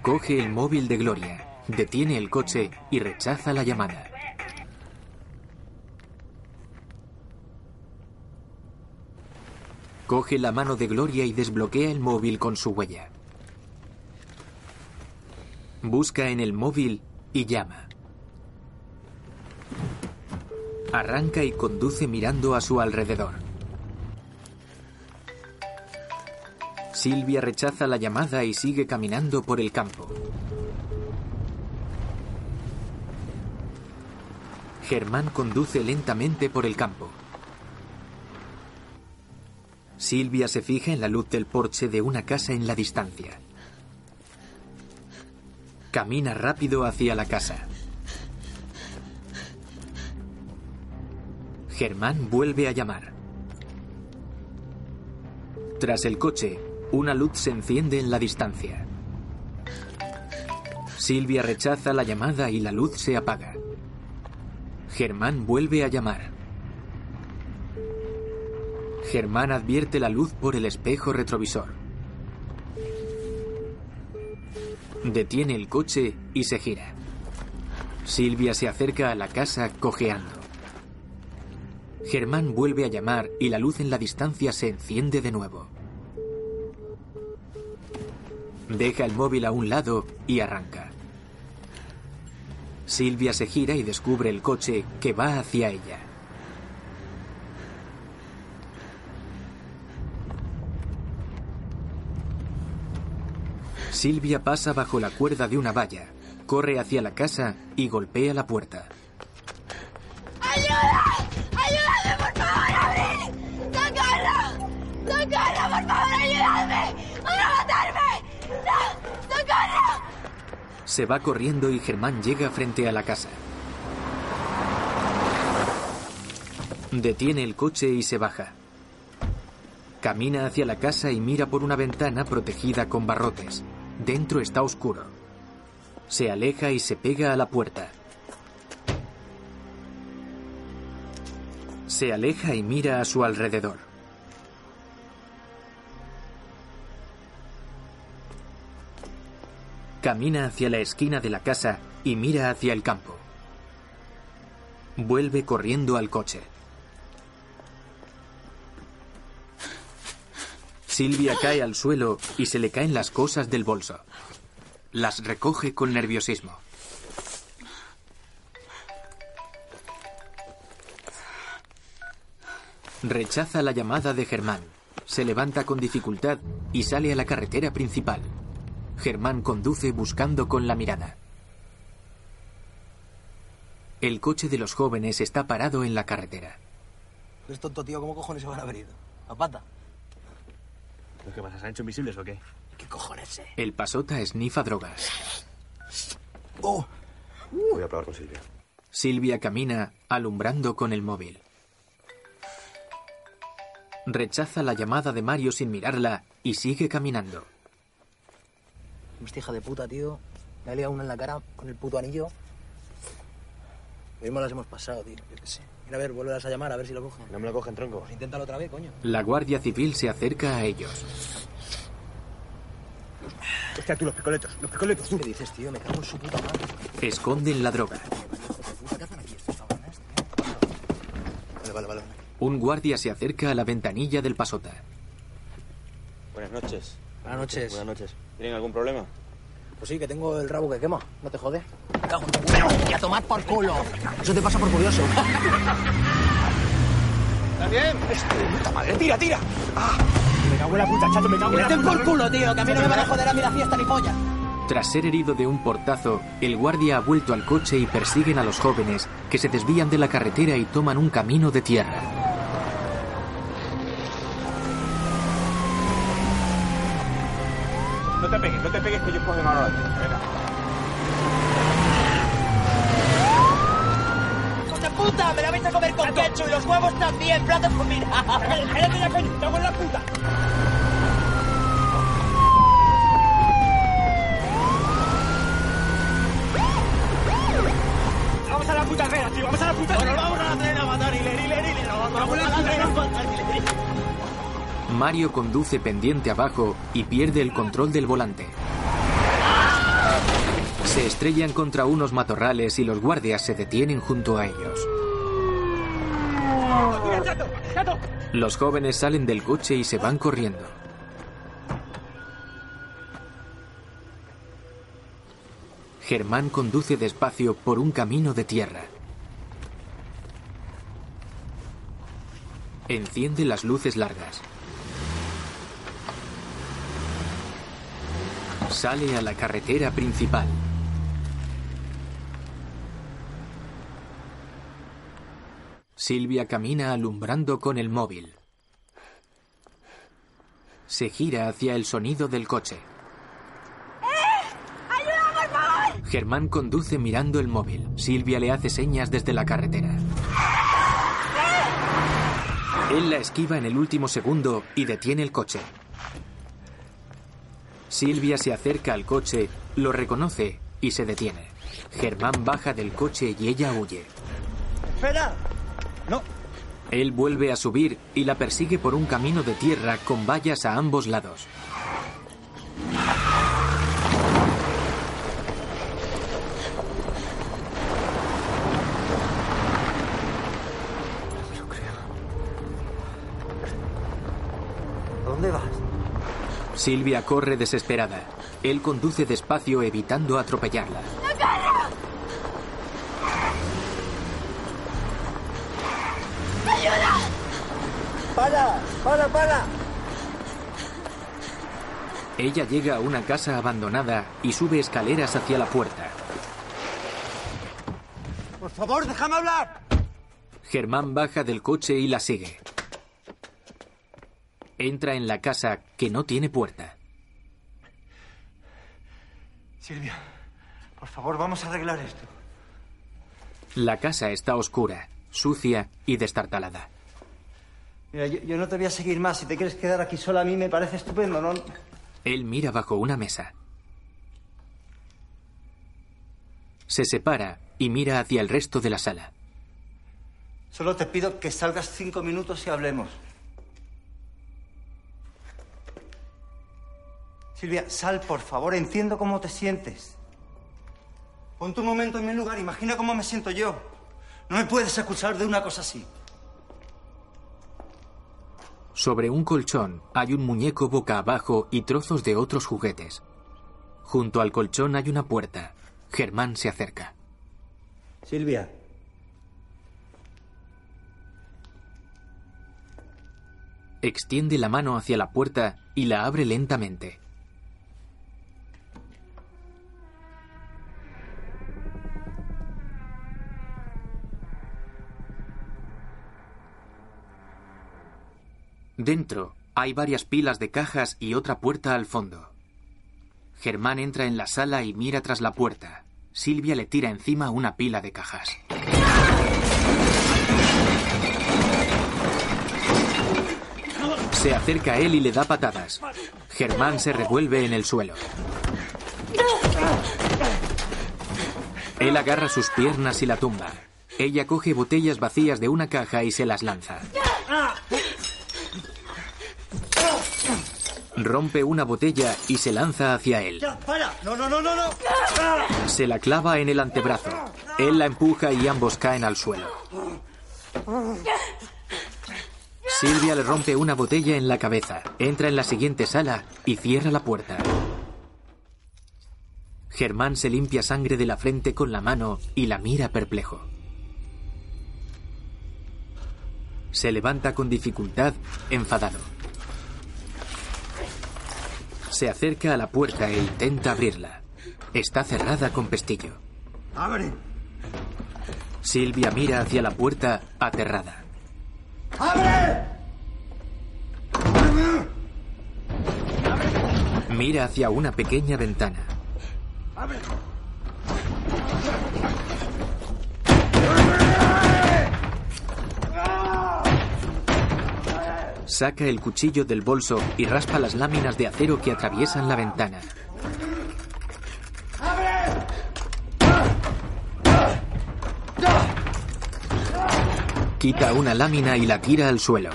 Coge el móvil de Gloria, detiene el coche y rechaza la llamada. Coge la mano de Gloria y desbloquea el móvil con su huella. Busca en el móvil y llama. Arranca y conduce mirando a su alrededor. Silvia rechaza la llamada y sigue caminando por el campo. Germán conduce lentamente por el campo. Silvia se fija en la luz del porche de una casa en la distancia. Camina rápido hacia la casa. Germán vuelve a llamar. Tras el coche, una luz se enciende en la distancia. Silvia rechaza la llamada y la luz se apaga. Germán vuelve a llamar. Germán advierte la luz por el espejo retrovisor. Detiene el coche y se gira. Silvia se acerca a la casa cojeando. Germán vuelve a llamar y la luz en la distancia se enciende de nuevo. Deja el móvil a un lado y arranca. Silvia se gira y descubre el coche que va hacia ella. Silvia pasa bajo la cuerda de una valla, corre hacia la casa y golpea la puerta. ¡Ayuda! ¡Ayúdame, por favor, abrir! ¡Socorro! ¡Socorro, por favor, ayúdame! ¡Van a matarme! ¡No! ¡Socorro! Se va corriendo y Germán llega frente a la casa. Detiene el coche y se baja. Camina hacia la casa y mira por una ventana protegida con barrotes. Dentro está oscuro. Se aleja y se pega a la puerta. Se aleja y mira a su alrededor. Camina hacia la esquina de la casa y mira hacia el campo. Vuelve corriendo al coche. Silvia cae al suelo y se le caen las cosas del bolso. Las recoge con nerviosismo. Rechaza la llamada de Germán. Se levanta con dificultad y sale a la carretera principal. Germán conduce buscando con la mirada. El coche de los jóvenes está parado en la carretera. Es tonto, tío. ¿Cómo cojones se van a ido? ¿A pata? ¿Qué pasa? ¿Se han hecho invisibles o qué? ¿Qué cojones, eh? El pasota esnifa drogas. ¡Oh! Voy a probar con Silvia. Silvia camina alumbrando con el móvil. Rechaza la llamada de Mario sin mirarla y sigue caminando. Esta hija de puta, tío. Me ha liado una en la cara con el puto anillo. Mismo las hemos pasado, tío. Yo qué sé. Mira, a ver, vuelvelas a llamar a ver si lo cogen. No me lo cogen, tronco. Pues inténtalo otra vez, coño. La Guardia Civil se acerca a ellos. Hostia, tú, los picoletos. Los picoletos, tú. ¿Qué dices, tío? Me cago en su puta madre. Esconden la droga. Vale, vale, vale. Un guardia se acerca a la ventanilla del pasota. Buenas noches. Buenas noches. Buenas noches. ¿Tienen algún problema? Pues sí, que tengo el rabo que quema. ¿No te jode? Me cago en tu culo. ¡Y a tomar por culo! Eso te pasa por curioso. ¿Estás bien? ¡Puta madre! ¡Tira, tira! ¡Ah! Me cago en la puta, chato, me cago en la ¡Vete puta. por culo, tío! Que a mí no me van a joder a mí la fiesta ni polla. Tras ser herido de un portazo, el guardia ha vuelto al coche y persiguen a los jóvenes, que se desvían de la carretera y toman un camino de tierra. Te pegues, que ellos cogen ahora la tienda. Venga. ¡Hijos de puta! ¡Me la vais a comer con ketchup y los huevos también! ¡Plato con mira! ¡Cállate ya, coño! ¡Te hago en la puta! Vamos a la puta arena, tío. Vamos a la puta Bueno, arena. vamos a la trena a matar, hiler, hiler, hiler. Vamos Vamos a la trena a matar, hiler. Mario conduce pendiente abajo y pierde el control del volante. Se estrellan contra unos matorrales y los guardias se detienen junto a ellos. Los jóvenes salen del coche y se van corriendo. Germán conduce despacio por un camino de tierra. Enciende las luces largas. Sale a la carretera principal. Silvia camina alumbrando con el móvil. Se gira hacia el sonido del coche. ¡Ayuda, por favor! Germán conduce mirando el móvil. Silvia le hace señas desde la carretera. ¡Eh! Él la esquiva en el último segundo y detiene el coche. Silvia se acerca al coche, lo reconoce y se detiene. Germán baja del coche y ella huye. ¡Espera! No. Él vuelve a subir y la persigue por un camino de tierra con vallas a ambos lados. ¿Dónde vas? Silvia corre desesperada. Él conduce despacio evitando atropellarla. ¡Ayuda! ¡Para! ¡Para, para! Ella llega a una casa abandonada y sube escaleras hacia la puerta. Por favor, déjame hablar. Germán baja del coche y la sigue. Entra en la casa que no tiene puerta. Silvia, por favor, vamos a arreglar esto. La casa está oscura, sucia y destartalada. Mira, yo, yo no te voy a seguir más. Si te quieres quedar aquí sola, a mí me parece estupendo, ¿no? Él mira bajo una mesa. Se separa y mira hacia el resto de la sala. Solo te pido que salgas cinco minutos y hablemos. Silvia, sal, por favor. Entiendo cómo te sientes. Ponte un momento en mi lugar. Imagina cómo me siento yo. No me puedes acusar de una cosa así. Sobre un colchón hay un muñeco boca abajo y trozos de otros juguetes. Junto al colchón hay una puerta. Germán se acerca. Silvia. Extiende la mano hacia la puerta y la abre lentamente. Dentro hay varias pilas de cajas y otra puerta al fondo. Germán entra en la sala y mira tras la puerta. Silvia le tira encima una pila de cajas. Se acerca a él y le da patadas. Germán se revuelve en el suelo. Él agarra sus piernas y la tumba. Ella coge botellas vacías de una caja y se las lanza. Rompe una botella y se lanza hacia él. ¡Ya, para! ¡No, no, no, no, no! Se la clava en el antebrazo. Él la empuja y ambos caen al suelo. Silvia le rompe una botella en la cabeza, entra en la siguiente sala y cierra la puerta. Germán se limpia sangre de la frente con la mano y la mira perplejo. Se levanta con dificultad, enfadado. Se acerca a la puerta e intenta abrirla. Está cerrada con pestillo. ¡Abre! Silvia mira hacia la puerta, aterrada. ¡Abre! Mira hacia una pequeña ventana. ¡Abre! Saca el cuchillo del bolso y raspa las láminas de acero que atraviesan la ventana. Quita una lámina y la tira al suelo.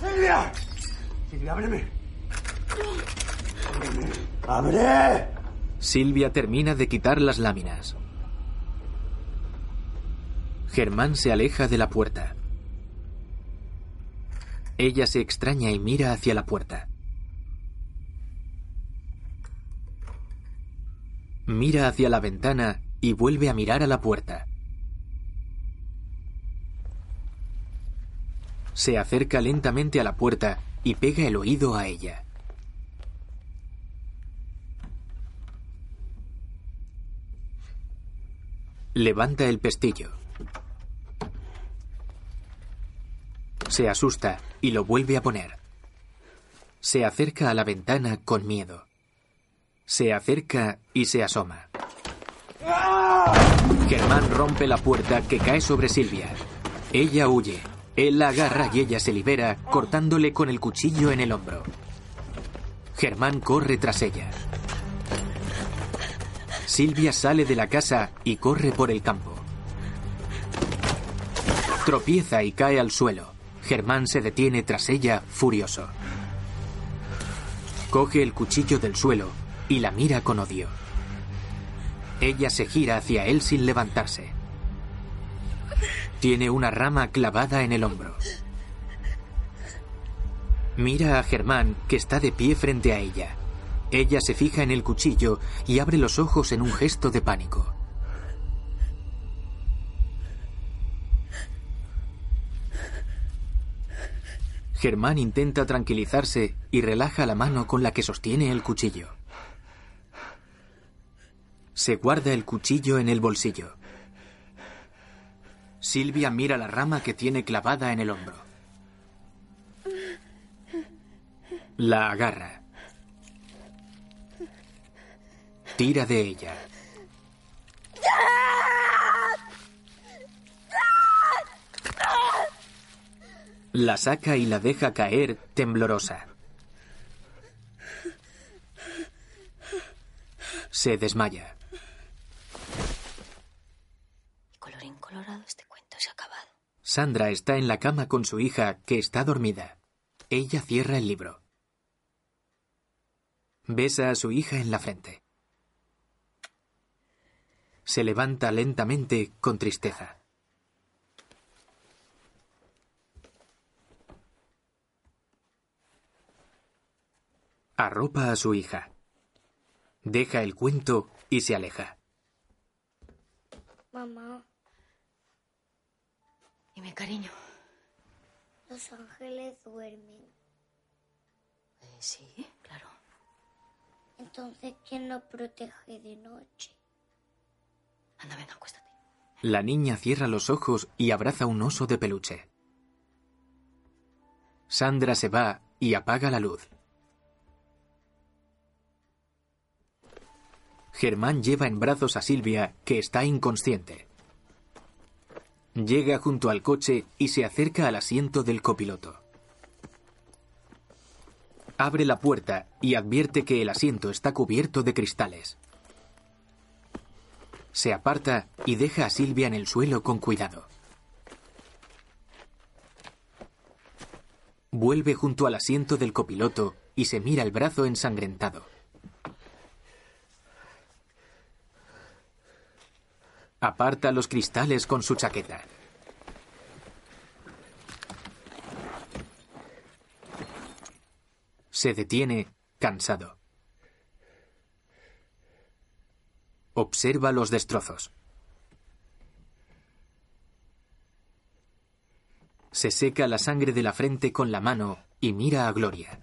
¡Silvia! ¡Silvia, ábreme! ¡Abre! Silvia termina de quitar las láminas. Germán se aleja de la puerta. Ella se extraña y mira hacia la puerta. Mira hacia la ventana y vuelve a mirar a la puerta. Se acerca lentamente a la puerta y pega el oído a ella. Levanta el pestillo. Se asusta y lo vuelve a poner. Se acerca a la ventana con miedo. Se acerca y se asoma. Germán rompe la puerta que cae sobre Silvia. Ella huye. Él la agarra y ella se libera, cortándole con el cuchillo en el hombro. Germán corre tras ella. Silvia sale de la casa y corre por el campo. Tropieza y cae al suelo. Germán se detiene tras ella, furioso. Coge el cuchillo del suelo y la mira con odio. Ella se gira hacia él sin levantarse. Tiene una rama clavada en el hombro. Mira a Germán, que está de pie frente a ella. Ella se fija en el cuchillo y abre los ojos en un gesto de pánico. Germán intenta tranquilizarse y relaja la mano con la que sostiene el cuchillo. Se guarda el cuchillo en el bolsillo. Silvia mira la rama que tiene clavada en el hombro. La agarra. Tira de ella. La saca y la deja caer temblorosa. Se desmaya. Colorín colorado, este cuento se ha acabado. Sandra está en la cama con su hija, que está dormida. Ella cierra el libro. Besa a su hija en la frente. Se levanta lentamente con tristeza. Arropa a su hija. Deja el cuento y se aleja. Mamá, Dime, cariño. los ángeles duermen. Eh, sí, claro. Entonces, ¿quién nos protege de noche? Anda, venga, acuéstate. La niña cierra los ojos y abraza un oso de peluche. Sandra se va y apaga la luz. Germán lleva en brazos a Silvia, que está inconsciente. Llega junto al coche y se acerca al asiento del copiloto. Abre la puerta y advierte que el asiento está cubierto de cristales. Se aparta y deja a Silvia en el suelo con cuidado. Vuelve junto al asiento del copiloto y se mira el brazo ensangrentado. Aparta los cristales con su chaqueta. Se detiene, cansado. Observa los destrozos. Se seca la sangre de la frente con la mano y mira a Gloria.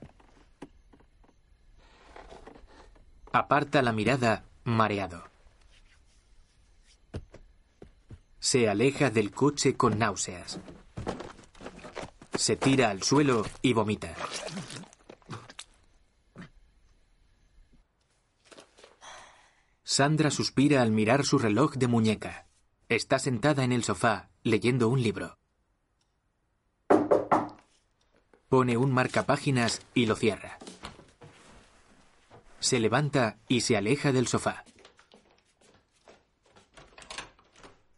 Aparta la mirada, mareado. Se aleja del coche con náuseas. Se tira al suelo y vomita. Sandra suspira al mirar su reloj de muñeca. Está sentada en el sofá, leyendo un libro. Pone un marcapáginas y lo cierra. Se levanta y se aleja del sofá.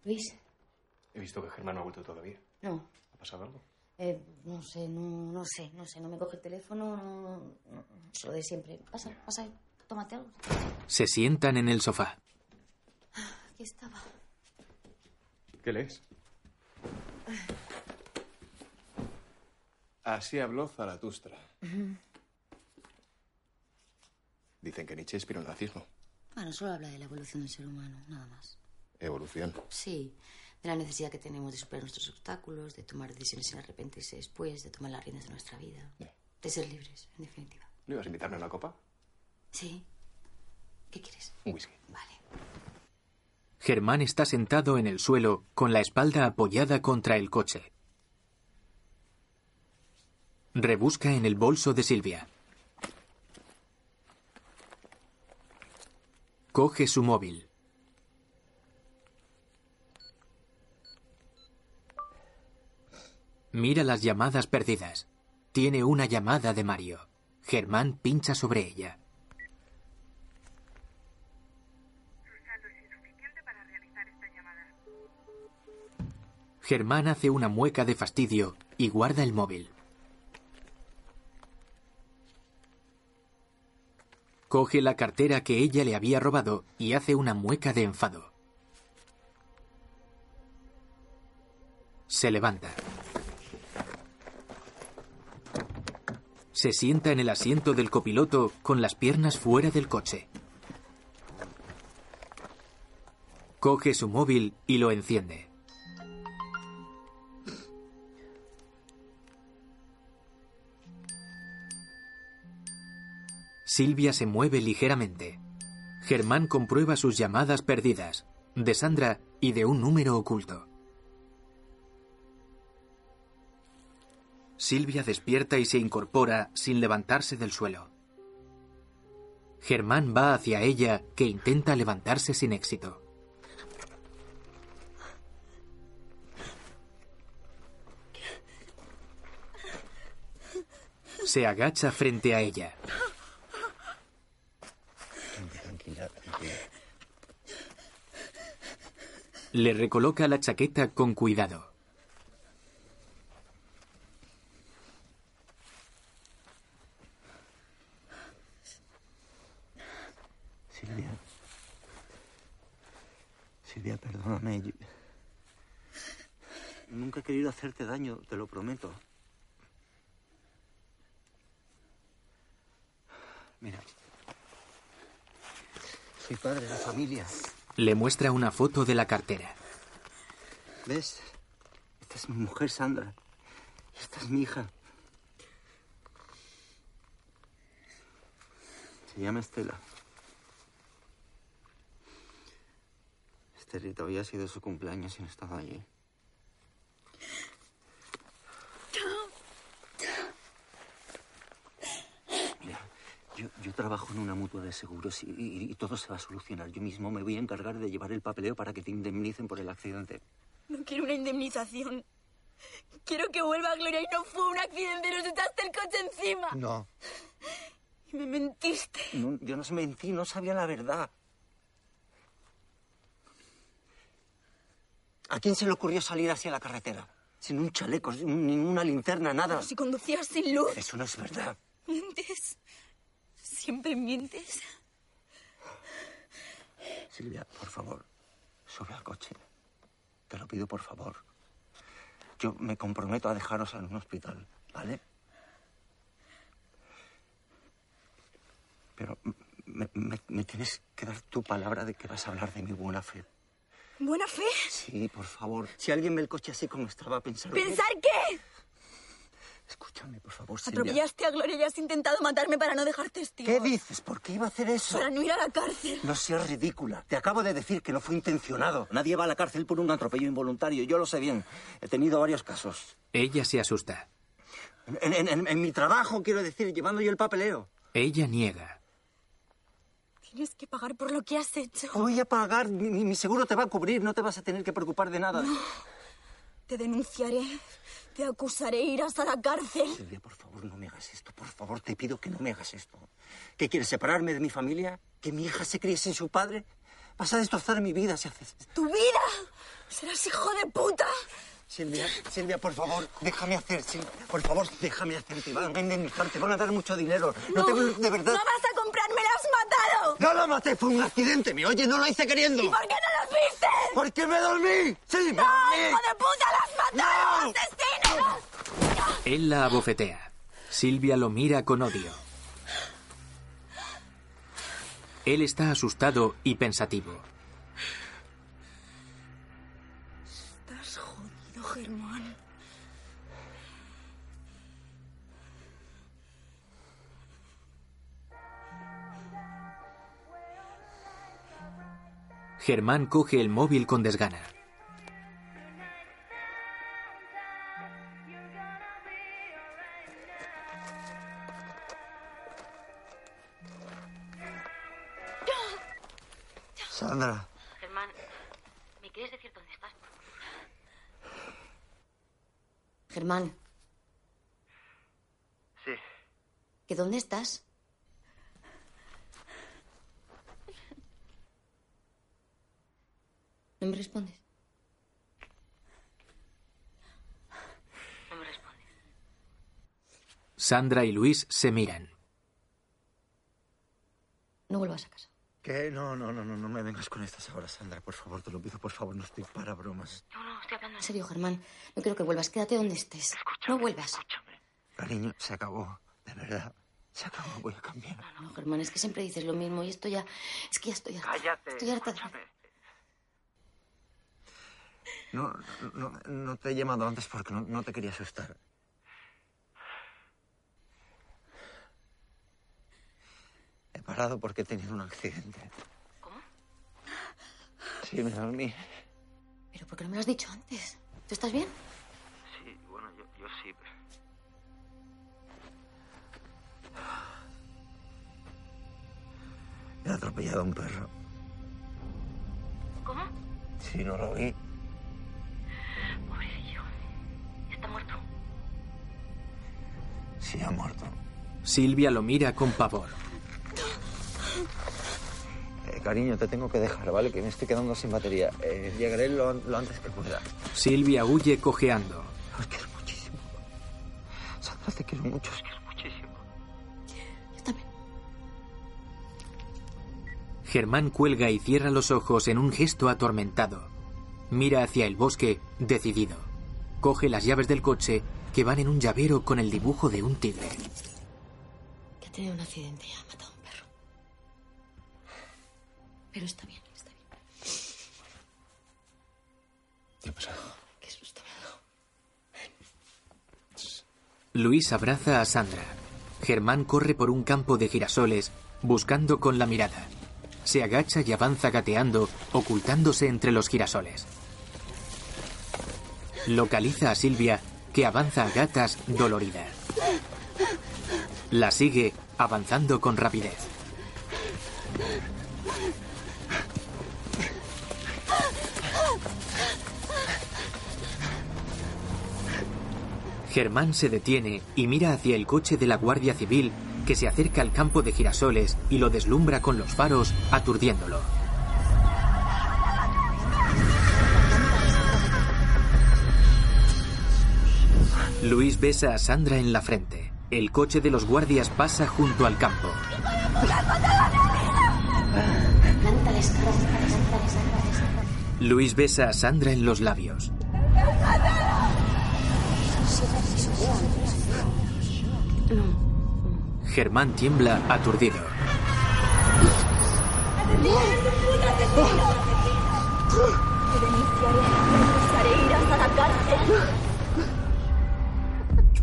Luis, He visto que Germán no ha vuelto todavía. no. ¿Ha pasado algo? Eh, no sé, no, no sé, no sé. No me coge el teléfono, no, no, es lo de siempre. Pasa, pasa, tómate algo. Se sientan en el sofá. Aquí estaba. ¿Qué lees? Así habló Zaratustra. Dicen que Nietzsche inspiró el nazismo. Bueno, solo habla de la evolución del ser humano, nada más. Evolución. Sí, de la necesidad que tenemos de superar nuestros obstáculos, de tomar decisiones sin arrepentirse después, de tomar las riendas de nuestra vida. De ser libres, en definitiva. ¿No ibas a invitarme a una copa? Sí. ¿Qué quieres? Un whisky. Germán está sentado en el suelo con la espalda apoyada contra el coche. Rebusca en el bolso de Silvia. Coge su móvil. Mira las llamadas perdidas. Tiene una llamada de Mario. Germán pincha sobre ella. Germán hace una mueca de fastidio y guarda el móvil. Coge la cartera que ella le había robado y hace una mueca de enfado. Se levanta. Se sienta en el asiento del copiloto con las piernas fuera del coche. Coge su móvil y lo enciende. Silvia se mueve ligeramente. Germán comprueba sus llamadas perdidas, de Sandra y de un número oculto. Silvia despierta y se incorpora sin levantarse del suelo. Germán va hacia ella, que intenta levantarse sin éxito. Se agacha frente a ella. Le recoloca la chaqueta con cuidado. Silvia. Silvia, perdóname. Yo- Nunca he querido hacerte daño, te lo prometo. Mira. Soy padre de familia. Le muestra una foto de la cartera. ¿Ves? Esta es mi mujer, Sandra. Esta es mi hija. Se llama Estela. Estelita, hoy ha sido su cumpleaños y no estaba allí. Mira, yo, yo trabajo en una mutua de seguros y, y- y todo se va a solucionar. Yo mismo me voy a encargar de llevar el papeleo para que te indemnicen por el accidente. No quiero una indemnización. Quiero que vuelva Gloria y no fue un accidente, nos echaste el coche encima. No. Y me mentiste. No, yo no se mentí, no sabía la verdad. ¿A quién se le ocurrió salir hacia la carretera? Sin un chaleco, sin ninguna linterna, nada. Si conducías sin luz. Eso no es verdad. Mientes. Siempre mientes. Silvia, por favor, sube al coche. Te lo pido, por favor. Yo me comprometo a dejaros en un hospital, ¿vale? Pero me, me- me tienes que dar tu palabra de que vas a hablar de mi buena fe. ¿Buena fe? Sí, por favor. Si alguien ve el coche así como estaba pensando... ¿Pensar qué? Escúchame, por favor, Silvia. Atropellaste a Gloria y has intentado matarme para no dejar testigos. ¿Qué dices? ¿Por qué iba a hacer eso? Para no ir a la cárcel. No seas ridícula. Te acabo de decir que no fue intencionado. Nadie va a la cárcel por un atropello involuntario. Yo lo sé bien. He tenido varios casos. Ella se asusta. En, en- en- en mi trabajo, quiero decir, llevando yo el papeleo. Ella niega. Tienes que pagar por lo que has hecho. Voy a pagar. Mi, mi- seguro te va a cubrir. No te vas a tener que preocupar de nada. Te denunciaré. Te acusaré. Irás a la cárcel. Silvia, por favor, no me hagas esto. Por favor, te pido que no me hagas esto. ¿Qué quieres, separarme de mi familia? ¿Que mi hija se críe sin su padre? Vas a destrozar mi vida si haces esto. ¡Tu vida! ¡Serás hijo de puta! Silvia, Silvia, por favor, déjame hacer, Silvia. Por favor, déjame hacer. Te van a indemnizar, te van a dar mucho dinero. No, te de verdad. ¡No vas a comprarme! ¡La has matado! No la maté, fue un accidente. ¿Me oye? No lo hice queriendo. ¿Y por qué no los viste? Porque me dormí. Sí, me ¡No, dormí. hijo de puta! ¡La has matado! ¡Asesino! Él la abofetea. Silvia lo mira con odio. Él está asustado y pensativo. Germán coge el móvil con desgana. Sandra, Germán, ¿me quieres decir dónde estás? Germán. Sí. ¿Que dónde estás? ¿No me respondes? No me respondes. Sandra y Luis se miran. No vuelvas a casa. ¿Qué? No, no, no, no, no me vengas con estas ahora, Sandra. Por favor, te lo pido, por favor, no estoy para bromas. No, no, estoy hablando en serio, Germán. No quiero que vuelvas. Quédate donde estés. no vuelvas. Cariño, se acabó. De verdad. Se acabó, voy a cambiar. No, no, Germán, es que siempre dices lo mismo y esto ya... Es que ya estoy harta. Cállate, Estoy harta de... No, no, no te he llamado antes porque no, no te quería asustar. He parado porque he tenido un accidente. ¿Cómo? Sí, me dormí. ¿Pero por qué no me lo has dicho antes? ¿Tú estás bien? Sí, bueno, yo, yo sí. He atropellado a un perro. ¿Cómo? Sí, no lo vi. Está muerto. Sí, ha muerto. Silvia lo mira con pavor. Eh, cariño, te tengo que dejar, ¿vale? Que me estoy quedando sin batería. Eh, llegaré lo, lo antes que pueda. Silvia huye cojeando. Os quiero muchísimo. Sandra, te quiero mucho, os quiero muchísimo. Germán cuelga y cierra los ojos en un gesto atormentado. Mira hacia el bosque, decidido. Coge las llaves del coche que van en un llavero con el dibujo de un tigre. Que ha tenido un accidente y ha matado a un perro. Pero está bien, está bien. ¿Qué ha pasado? Qué susto me ha dado. Luis abraza a Sandra. Germán corre por un campo de girasoles, buscando con la mirada. Se agacha y avanza gateando, ocultándose entre los girasoles. Localiza a Silvia, que avanza a gatas dolorida. La sigue, avanzando con rapidez. Germán se detiene y mira hacia el coche de la Guardia Civil que se acerca al campo de girasoles y lo deslumbra con los faros, aturdiéndolo. Luis besa a Sandra en la frente. El coche de los guardias pasa junto al campo. Luis besa a Sandra en los labios. Germán tiembla aturdido.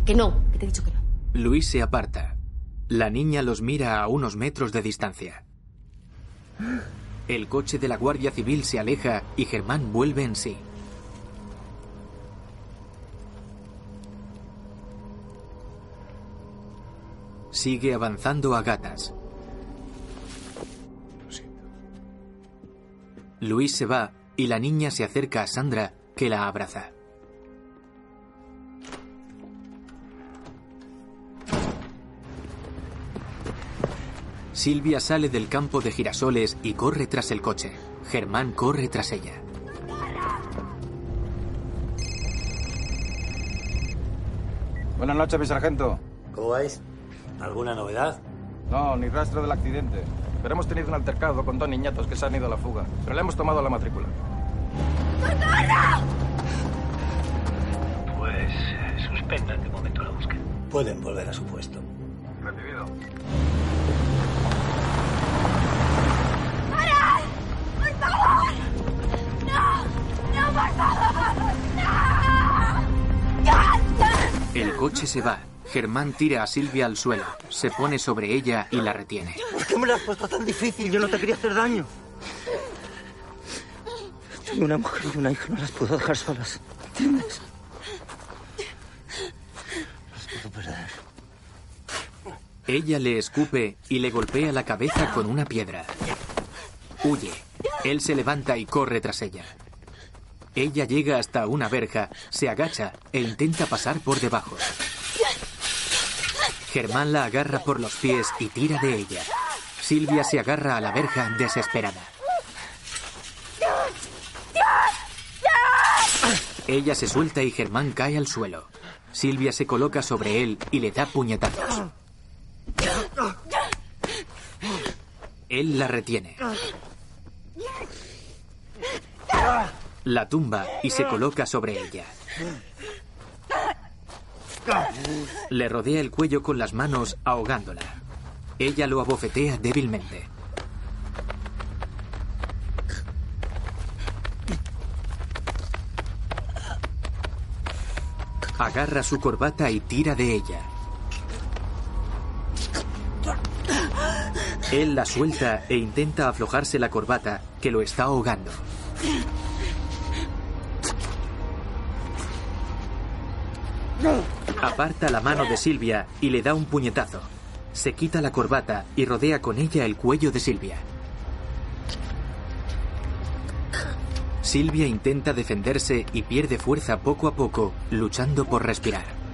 Que no, que te he dicho que no. Luis se aparta. La niña los mira a unos metros de distancia. El coche de la Guardia Civil se aleja y Germán vuelve en sí. Sigue avanzando a gatas. Luis se va y la niña se acerca a Sandra, que la abraza. Silvia sale del campo de girasoles y corre tras el coche. Germán corre tras ella. Buenas noches, mi sargento. ¿Cómo vais? ¿Alguna novedad? No, ni rastro del accidente. Pero hemos tenido un altercado con dos niñatos que se han ido a la fuga. Pero le hemos tomado la matrícula. Pues eh, suspenda de momento la búsqueda. Pueden volver a su puesto. Recibido. ¡Para! ¡Por favor! ¡No! ¡No, por favor! ¡No! ¡Basta! El coche se va. Germán tira a Silvia al suelo, se pone sobre ella y la retiene. ¿Por qué me lo has puesto tan difícil? Yo no te quería hacer daño. Tengo una mujer y una hija, no las puedo dejar solas. ¿Entiendes? Las puedo perder. Ella le escupe y le golpea la cabeza con una piedra. Huye. Él se levanta y corre tras ella. Ella llega hasta una verja, se agacha e intenta pasar por debajo. Germán la agarra por los pies y tira de ella. Silvia se agarra a la verja desesperada. Ella se suelta y Germán cae al suelo. Silvia se coloca sobre él y le da puñetazos. Él la retiene. La tumba y se coloca sobre ella. Le rodea el cuello con las manos, ahogándola. Ella lo abofetea débilmente. Agarra su corbata y tira de ella. Él la suelta e intenta aflojarse la corbata que lo está ahogando. Aparta la mano de Silvia y le da un puñetazo. Se quita la corbata y rodea con ella el cuello de Silvia. Silvia intenta defenderse y pierde fuerza poco a poco, luchando por respirar.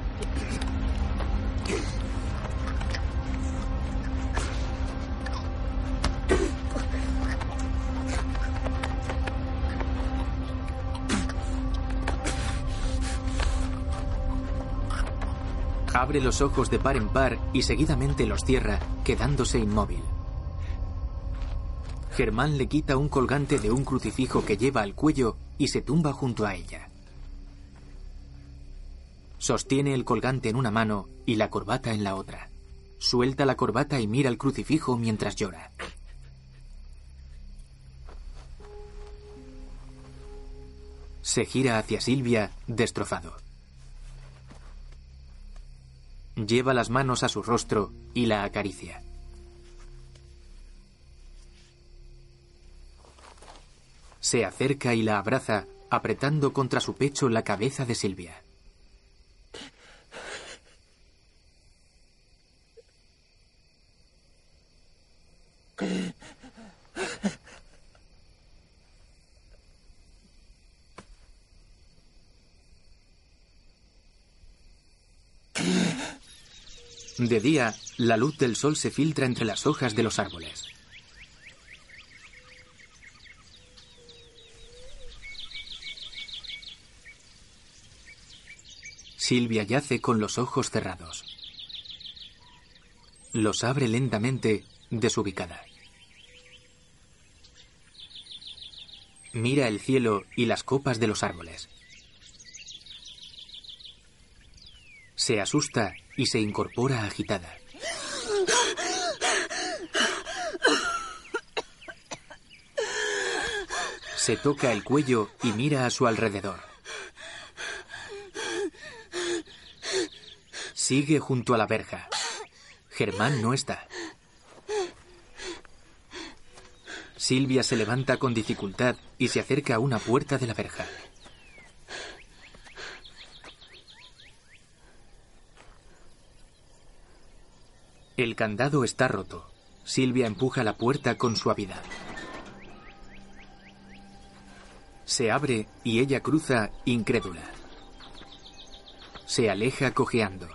Abre los ojos de par en par y seguidamente los cierra, quedándose inmóvil. Germán le quita un colgante de un crucifijo que lleva al cuello y se tumba junto a ella. Sostiene el colgante en una mano y la corbata en la otra. Suelta la corbata y mira el crucifijo mientras llora. Se gira hacia Silvia, destrozado. Lleva las manos a su rostro y la acaricia. Se acerca y la abraza, apretando contra su pecho la cabeza de Silvia. De día, la luz del sol se filtra entre las hojas de los árboles. Silvia yace con los ojos cerrados. Los abre lentamente, desubicada. Mira el cielo y las copas de los árboles. Se asusta y se incorpora agitada. Se toca el cuello y mira a su alrededor. Sigue junto a la verja. Germán no está. Silvia se levanta con dificultad y se acerca a una puerta de la verja. El candado está roto. Silvia empuja la puerta con suavidad. Se abre y ella cruza incrédula. Se aleja cojeando.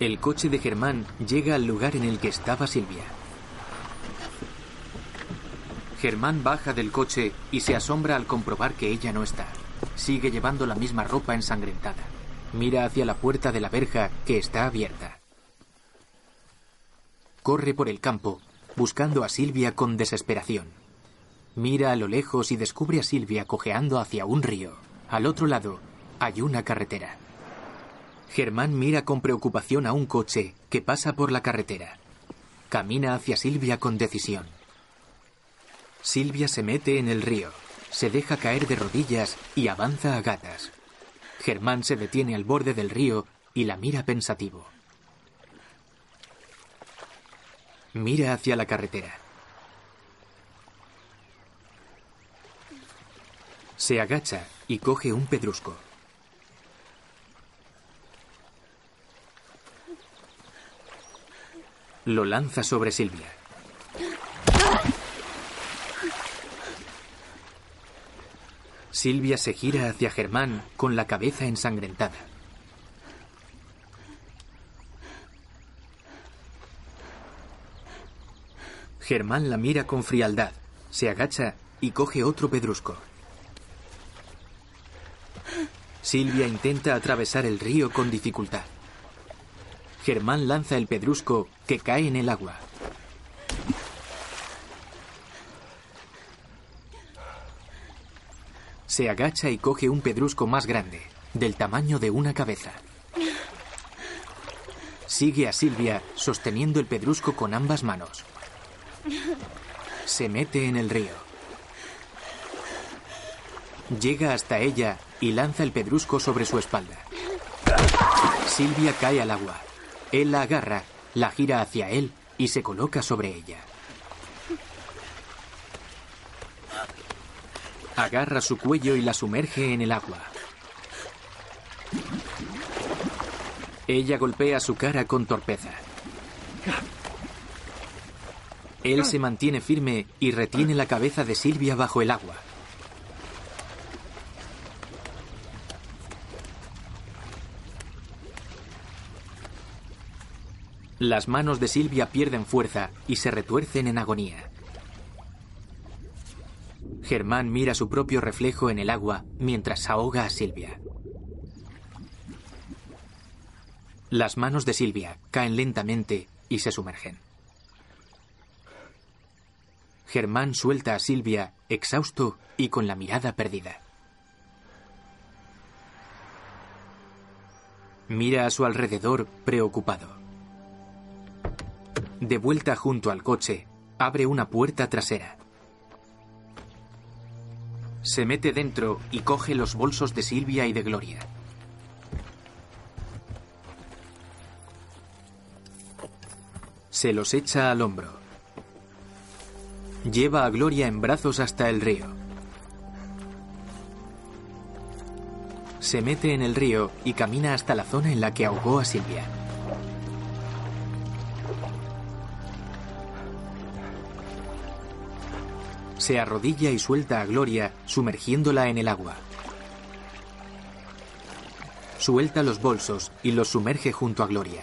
El coche de Germán llega al lugar en el que estaba Silvia. Germán baja del coche y se asombra al comprobar que ella no está. Sigue llevando la misma ropa ensangrentada. Mira hacia la puerta de la verja que está abierta. Corre por el campo, buscando a Silvia con desesperación. Mira a lo lejos y descubre a Silvia cojeando hacia un río. Al otro lado hay una carretera. Germán mira con preocupación a un coche que pasa por la carretera. Camina hacia Silvia con decisión. Silvia se mete en el río, se deja caer de rodillas y avanza a gatas. Germán se detiene al borde del río y la mira pensativo. Mira hacia la carretera. Se agacha y coge un pedrusco. Lo lanza sobre Silvia. Silvia se gira hacia Germán con la cabeza ensangrentada. Germán la mira con frialdad, se agacha y coge otro pedrusco. Silvia intenta atravesar el río con dificultad. Germán lanza el pedrusco que cae en el agua. Se agacha y coge un pedrusco más grande, del tamaño de una cabeza. Sigue a Silvia sosteniendo el pedrusco con ambas manos. Se mete en el río. Llega hasta ella y lanza el pedrusco sobre su espalda. Silvia cae al agua. Él la agarra, la gira hacia él y se coloca sobre ella. Agarra su cuello y la sumerge en el agua. Ella golpea su cara con torpeza. Él se mantiene firme y retiene la cabeza de Silvia bajo el agua. Las manos de Silvia pierden fuerza y se retuercen en agonía. Germán mira su propio reflejo en el agua mientras ahoga a Silvia. Las manos de Silvia caen lentamente y se sumergen. Germán suelta a Silvia, exhausto y con la mirada perdida. Mira a su alrededor preocupado. De vuelta junto al coche, abre una puerta trasera. Se mete dentro y coge los bolsos de Silvia y de Gloria. Se los echa al hombro. Lleva a Gloria en brazos hasta el río. Se mete en el río y camina hasta la zona en la que ahogó a Silvia. Se arrodilla y suelta a Gloria, sumergiéndola en el agua. Suelta los bolsos y los sumerge junto a Gloria.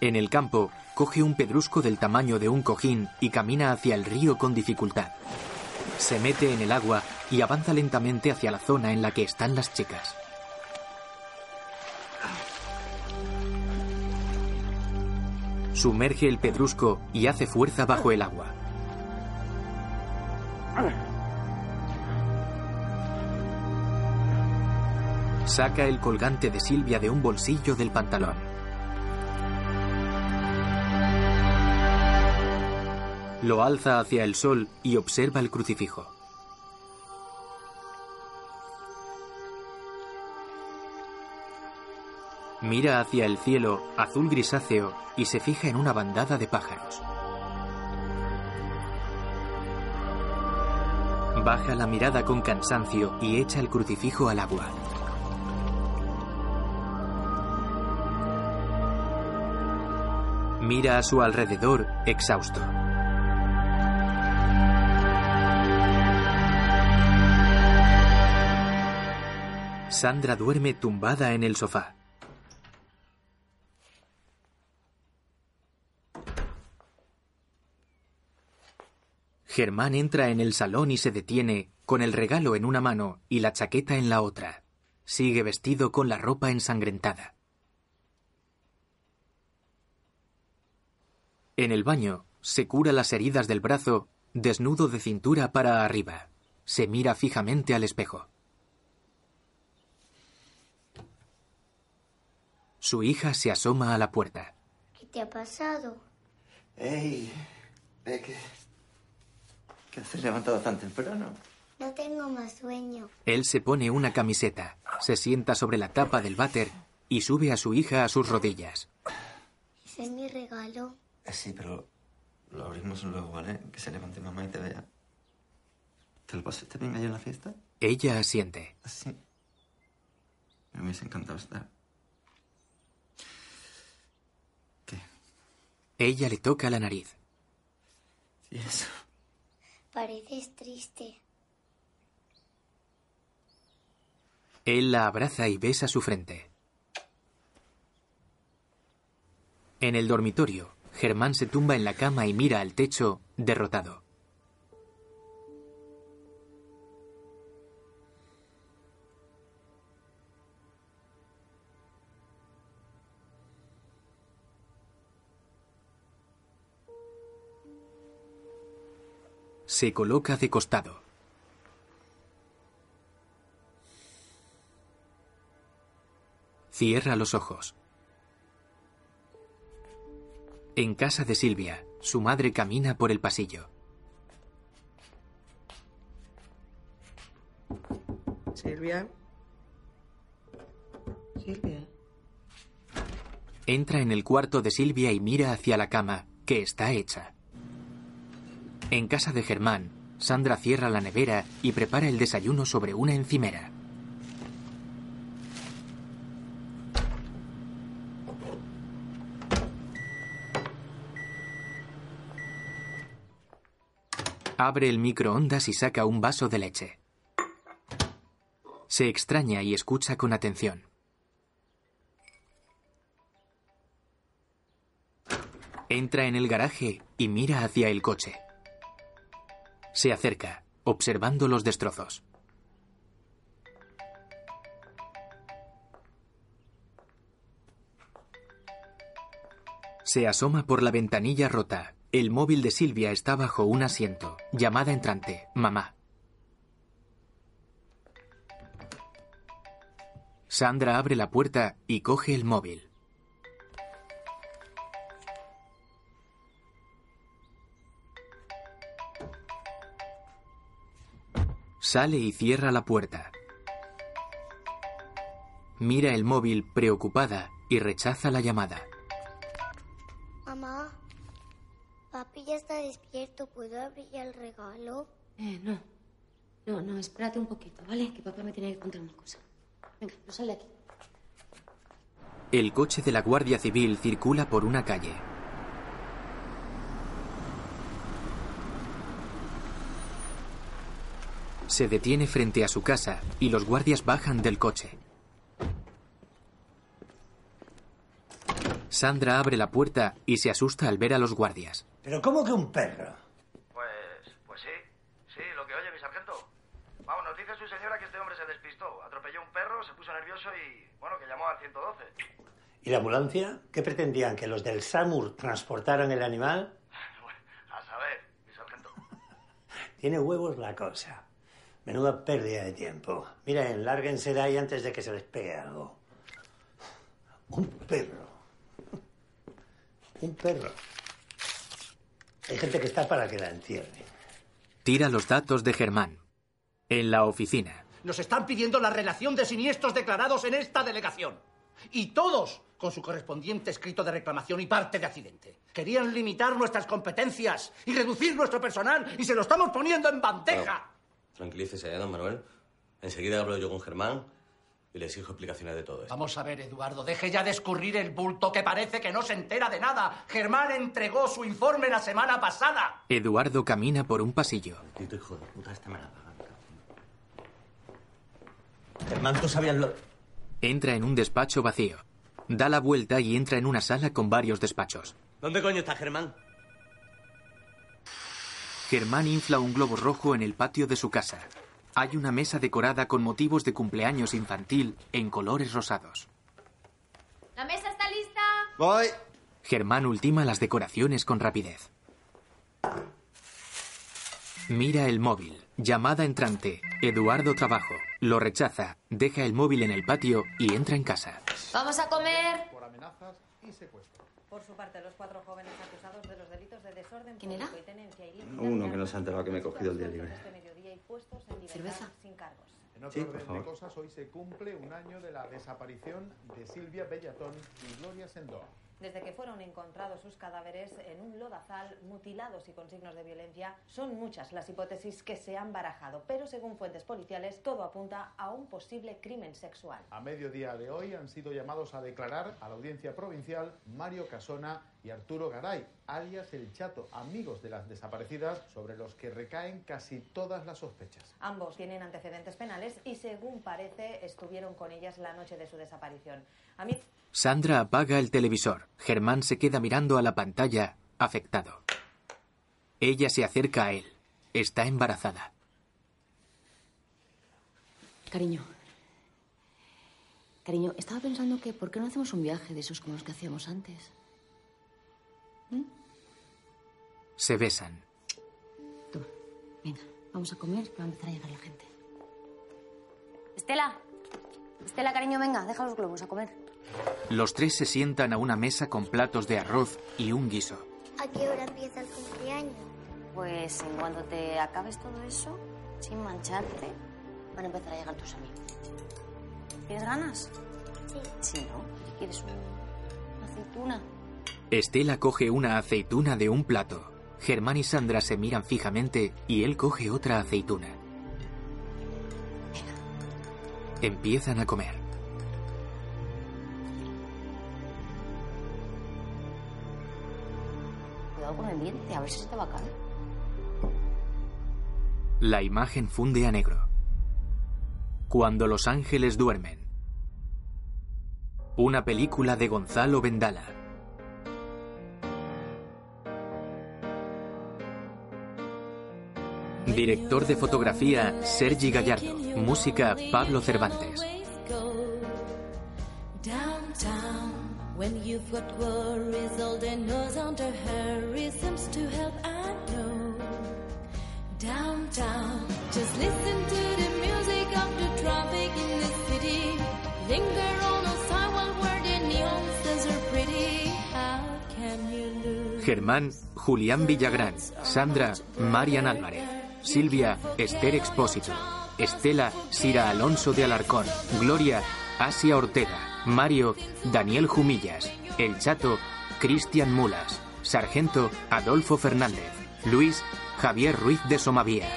En el campo, coge un pedrusco del tamaño de un cojín y camina hacia el río con dificultad. Se mete en el agua y avanza lentamente hacia la zona en la que están las chicas. Sumerge el pedrusco y hace fuerza bajo el agua. Saca el colgante de Silvia de un bolsillo del pantalón. Lo alza hacia el sol y observa el crucifijo. Mira hacia el cielo azul grisáceo y se fija en una bandada de pájaros. Baja la mirada con cansancio y echa el crucifijo al agua. Mira a su alrededor, exhausto. Sandra duerme tumbada en el sofá. Germán entra en el salón y se detiene, con el regalo en una mano y la chaqueta en la otra. Sigue vestido con la ropa ensangrentada. En el baño, se cura las heridas del brazo, desnudo de cintura para arriba. Se mira fijamente al espejo. Su hija se asoma a la puerta. ¿Qué te ha pasado? ¡Ey! ¿Qué, ¿Qué haces levantado tan temprano? No tengo más sueño. Él se pone una camiseta, se sienta sobre la tapa del váter y sube a su hija a sus rodillas. Ese es mi regalo. Eh, Sí, pero lo abrimos luego, ¿vale? Que se levante mamá y te vea. ¿Te lo pasaste bien ayer en la fiesta? Ella asiente. Sí. Me hubiese encantado estar. ¿Qué? Ella le toca la nariz. ¿Y eso? Pareces triste. Él la abraza y besa su frente. En el dormitorio, Germán se tumba en la cama y mira al techo, derrotado. Se coloca de costado. Cierra los ojos. En casa de Silvia, su madre camina por el pasillo. Silvia. Silvia. Entra en el cuarto de Silvia y mira hacia la cama, que está hecha. En casa de Germán, Sandra cierra la nevera y prepara el desayuno sobre una encimera. Abre el microondas y saca un vaso de leche. Se extraña y escucha con atención. Entra en el garaje y mira hacia el coche. Se acerca, observando los destrozos. Se asoma por la ventanilla rota. El móvil de Silvia está bajo un asiento. Llamada entrante. Mamá. Sandra abre la puerta y coge el móvil. Sale y cierra la puerta. Mira el móvil preocupada y rechaza la llamada. Mamá, papi ya está despierto. ¿Puedo abrir ya el regalo? Eh, no. No, no, espérate un poquito, ¿vale? Que papá me tiene que contar una cosa. Venga, no sal de aquí. El coche de la Guardia Civil circula por una calle. Se detiene frente a su casa y los guardias bajan del coche. Sandra abre la puerta y se asusta al ver a los guardias. ¿Pero cómo que un perro? Pues, pues sí, sí, lo que oye mi sargento. Vamos, nos dice su señora que este hombre se despistó, atropelló un perro, se puso nervioso y, bueno, que llamó al 112. ¿Y la ambulancia? ¿Qué pretendían? ¿Que los del SAMUR transportaran el animal? A saber, mi sargento. Tiene huevos la cosa. Menuda pérdida de tiempo. Miren, lárguense de ahí antes de que se les pegue algo. Un perro. Un perro. Hay gente que está para que la entierren. Tira los datos de Germán. En la oficina. Nos están pidiendo la relación de siniestros declarados en esta delegación. Y todos con su correspondiente escrito de reclamación y parte de accidente. Querían limitar nuestras competencias y reducir nuestro personal y se lo estamos poniendo en bandeja. Tranquilícese, ¿eh, don Manuel? Enseguida hablo yo con Germán y le exijo explicaciones de todo esto. Vamos a ver, Eduardo, deje ya de escurrir el bulto que parece que no se entera de nada. Germán entregó su informe la semana pasada. Eduardo camina por un pasillo. Tito, hijo de puta, me la paga. Germán, tú sabías lo... Entra en un despacho vacío. Da la vuelta y entra en una sala con varios despachos. ¿Dónde coño está Germán? Germán infla un globo rojo en el patio de su casa. Hay una mesa decorada con motivos de cumpleaños infantil en colores rosados. ¿La mesa está lista? Voy. Germán ultima las decoraciones con rapidez. Mira el móvil. Llamada entrante. Eduardo Trabajo. Lo rechaza. Deja el móvil en el patio y entra en casa. ¿Vamos a comer? Por amenazas y secuestro. Por su parte, los cuatro jóvenes acusados de los delitos de desorden ¿Quién era? público y tenencia ilícita Uno que no se ha enterado que me he cogido el día libre. este mediodía y puestos en libertad ¿Cerveza? sin cargos. En otro Sí, por orden de favor. cosas, hoy se cumple un año de la desaparición de Silvia Bellatón y Gloria Sendó. Desde que fueron encontrados sus cadáveres en un lodazal, mutilados y con signos de violencia, son muchas las hipótesis que se han barajado, pero según fuentes policiales, todo apunta a un posible crimen sexual. A mediodía de hoy han sido llamados a declarar a la audiencia provincial Mario Casona y Arturo Garay, alias El Chato, amigos de las desaparecidas, sobre los que recaen casi todas las sospechas. Ambos tienen antecedentes penales y, según parece, estuvieron con ellas la noche de su desaparición. A mí Sandra apaga el televisor. Germán se queda mirando a la pantalla, afectado. Ella se acerca a él. Está embarazada. Cariño. Cariño, estaba pensando que ¿por qué no hacemos un viaje de esos como los que hacíamos antes? Se besan. Venga, vamos a comer que va a empezar a llegar la gente. Estela. Estela, cariño, venga, deja los globos a comer. Los tres se sientan a una mesa con platos de arroz y un guiso. ¿A qué hora empieza el cumpleaños? Pues en cuanto te acabes todo eso, sin mancharte, van a empezar a llegar tus amigos. ¿Tienes ganas? Sí. Sí, ¿no? ¿Quieres un- una aceituna? Estela coge una aceituna de un plato. Germán y Sandra se miran fijamente y él coge otra aceituna. Empiezan a comer. A ver si. La imagen funde a negro. Cuando los ángeles duermen. Una película de Gonzalo Vendala. Director de fotografía Sergi Gallardo. Música Pablo Cervantes. When you've got worries, all they knows under hurry seems to help, I know. Downtown, just listen to the music of the traffic in the city. Linger on a sidewalk where the neon signs are pretty. How can you lose? Germán, Julián Villagrán, Sandra, Marian Álvarez, Silvia, Esther Expósito, Estela, Sira Alonso de Alarcón, Gloria, Asia Ortega, Mario, Daniel Jumillas, El Chato, Cristian Mulas, Sargento, Adolfo Fernández, Luis, Javier Ruiz de Somavía.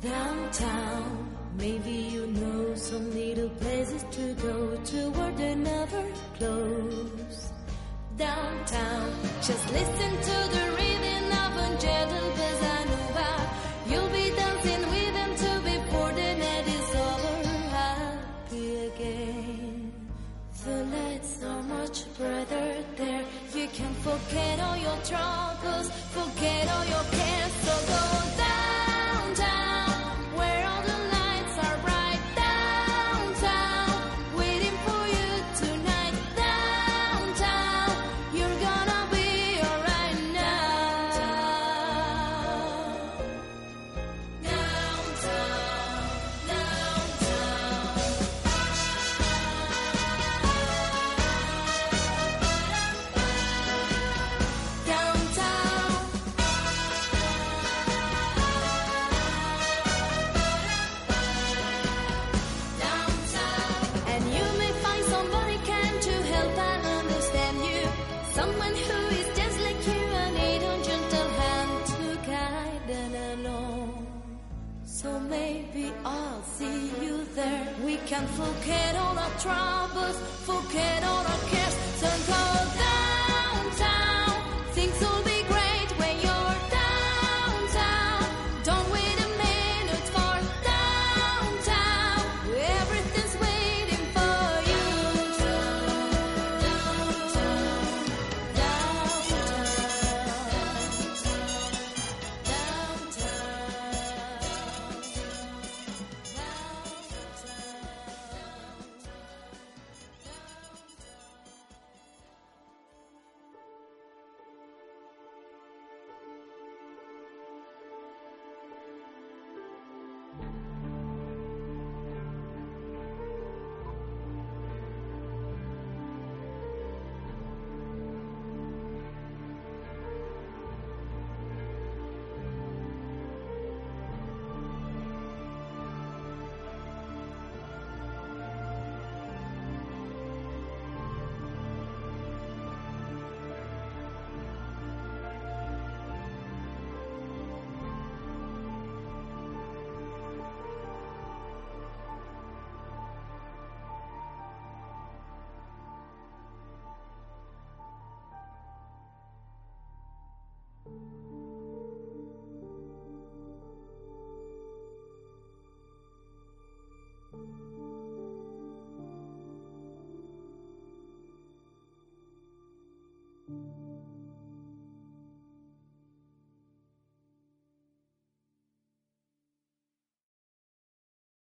Downtown. Maybe you know some little places to go to where they never close. Downtown, just listen to the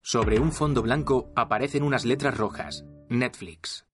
Sobre un fondo blanco aparecen unas letras rojas. Netflix.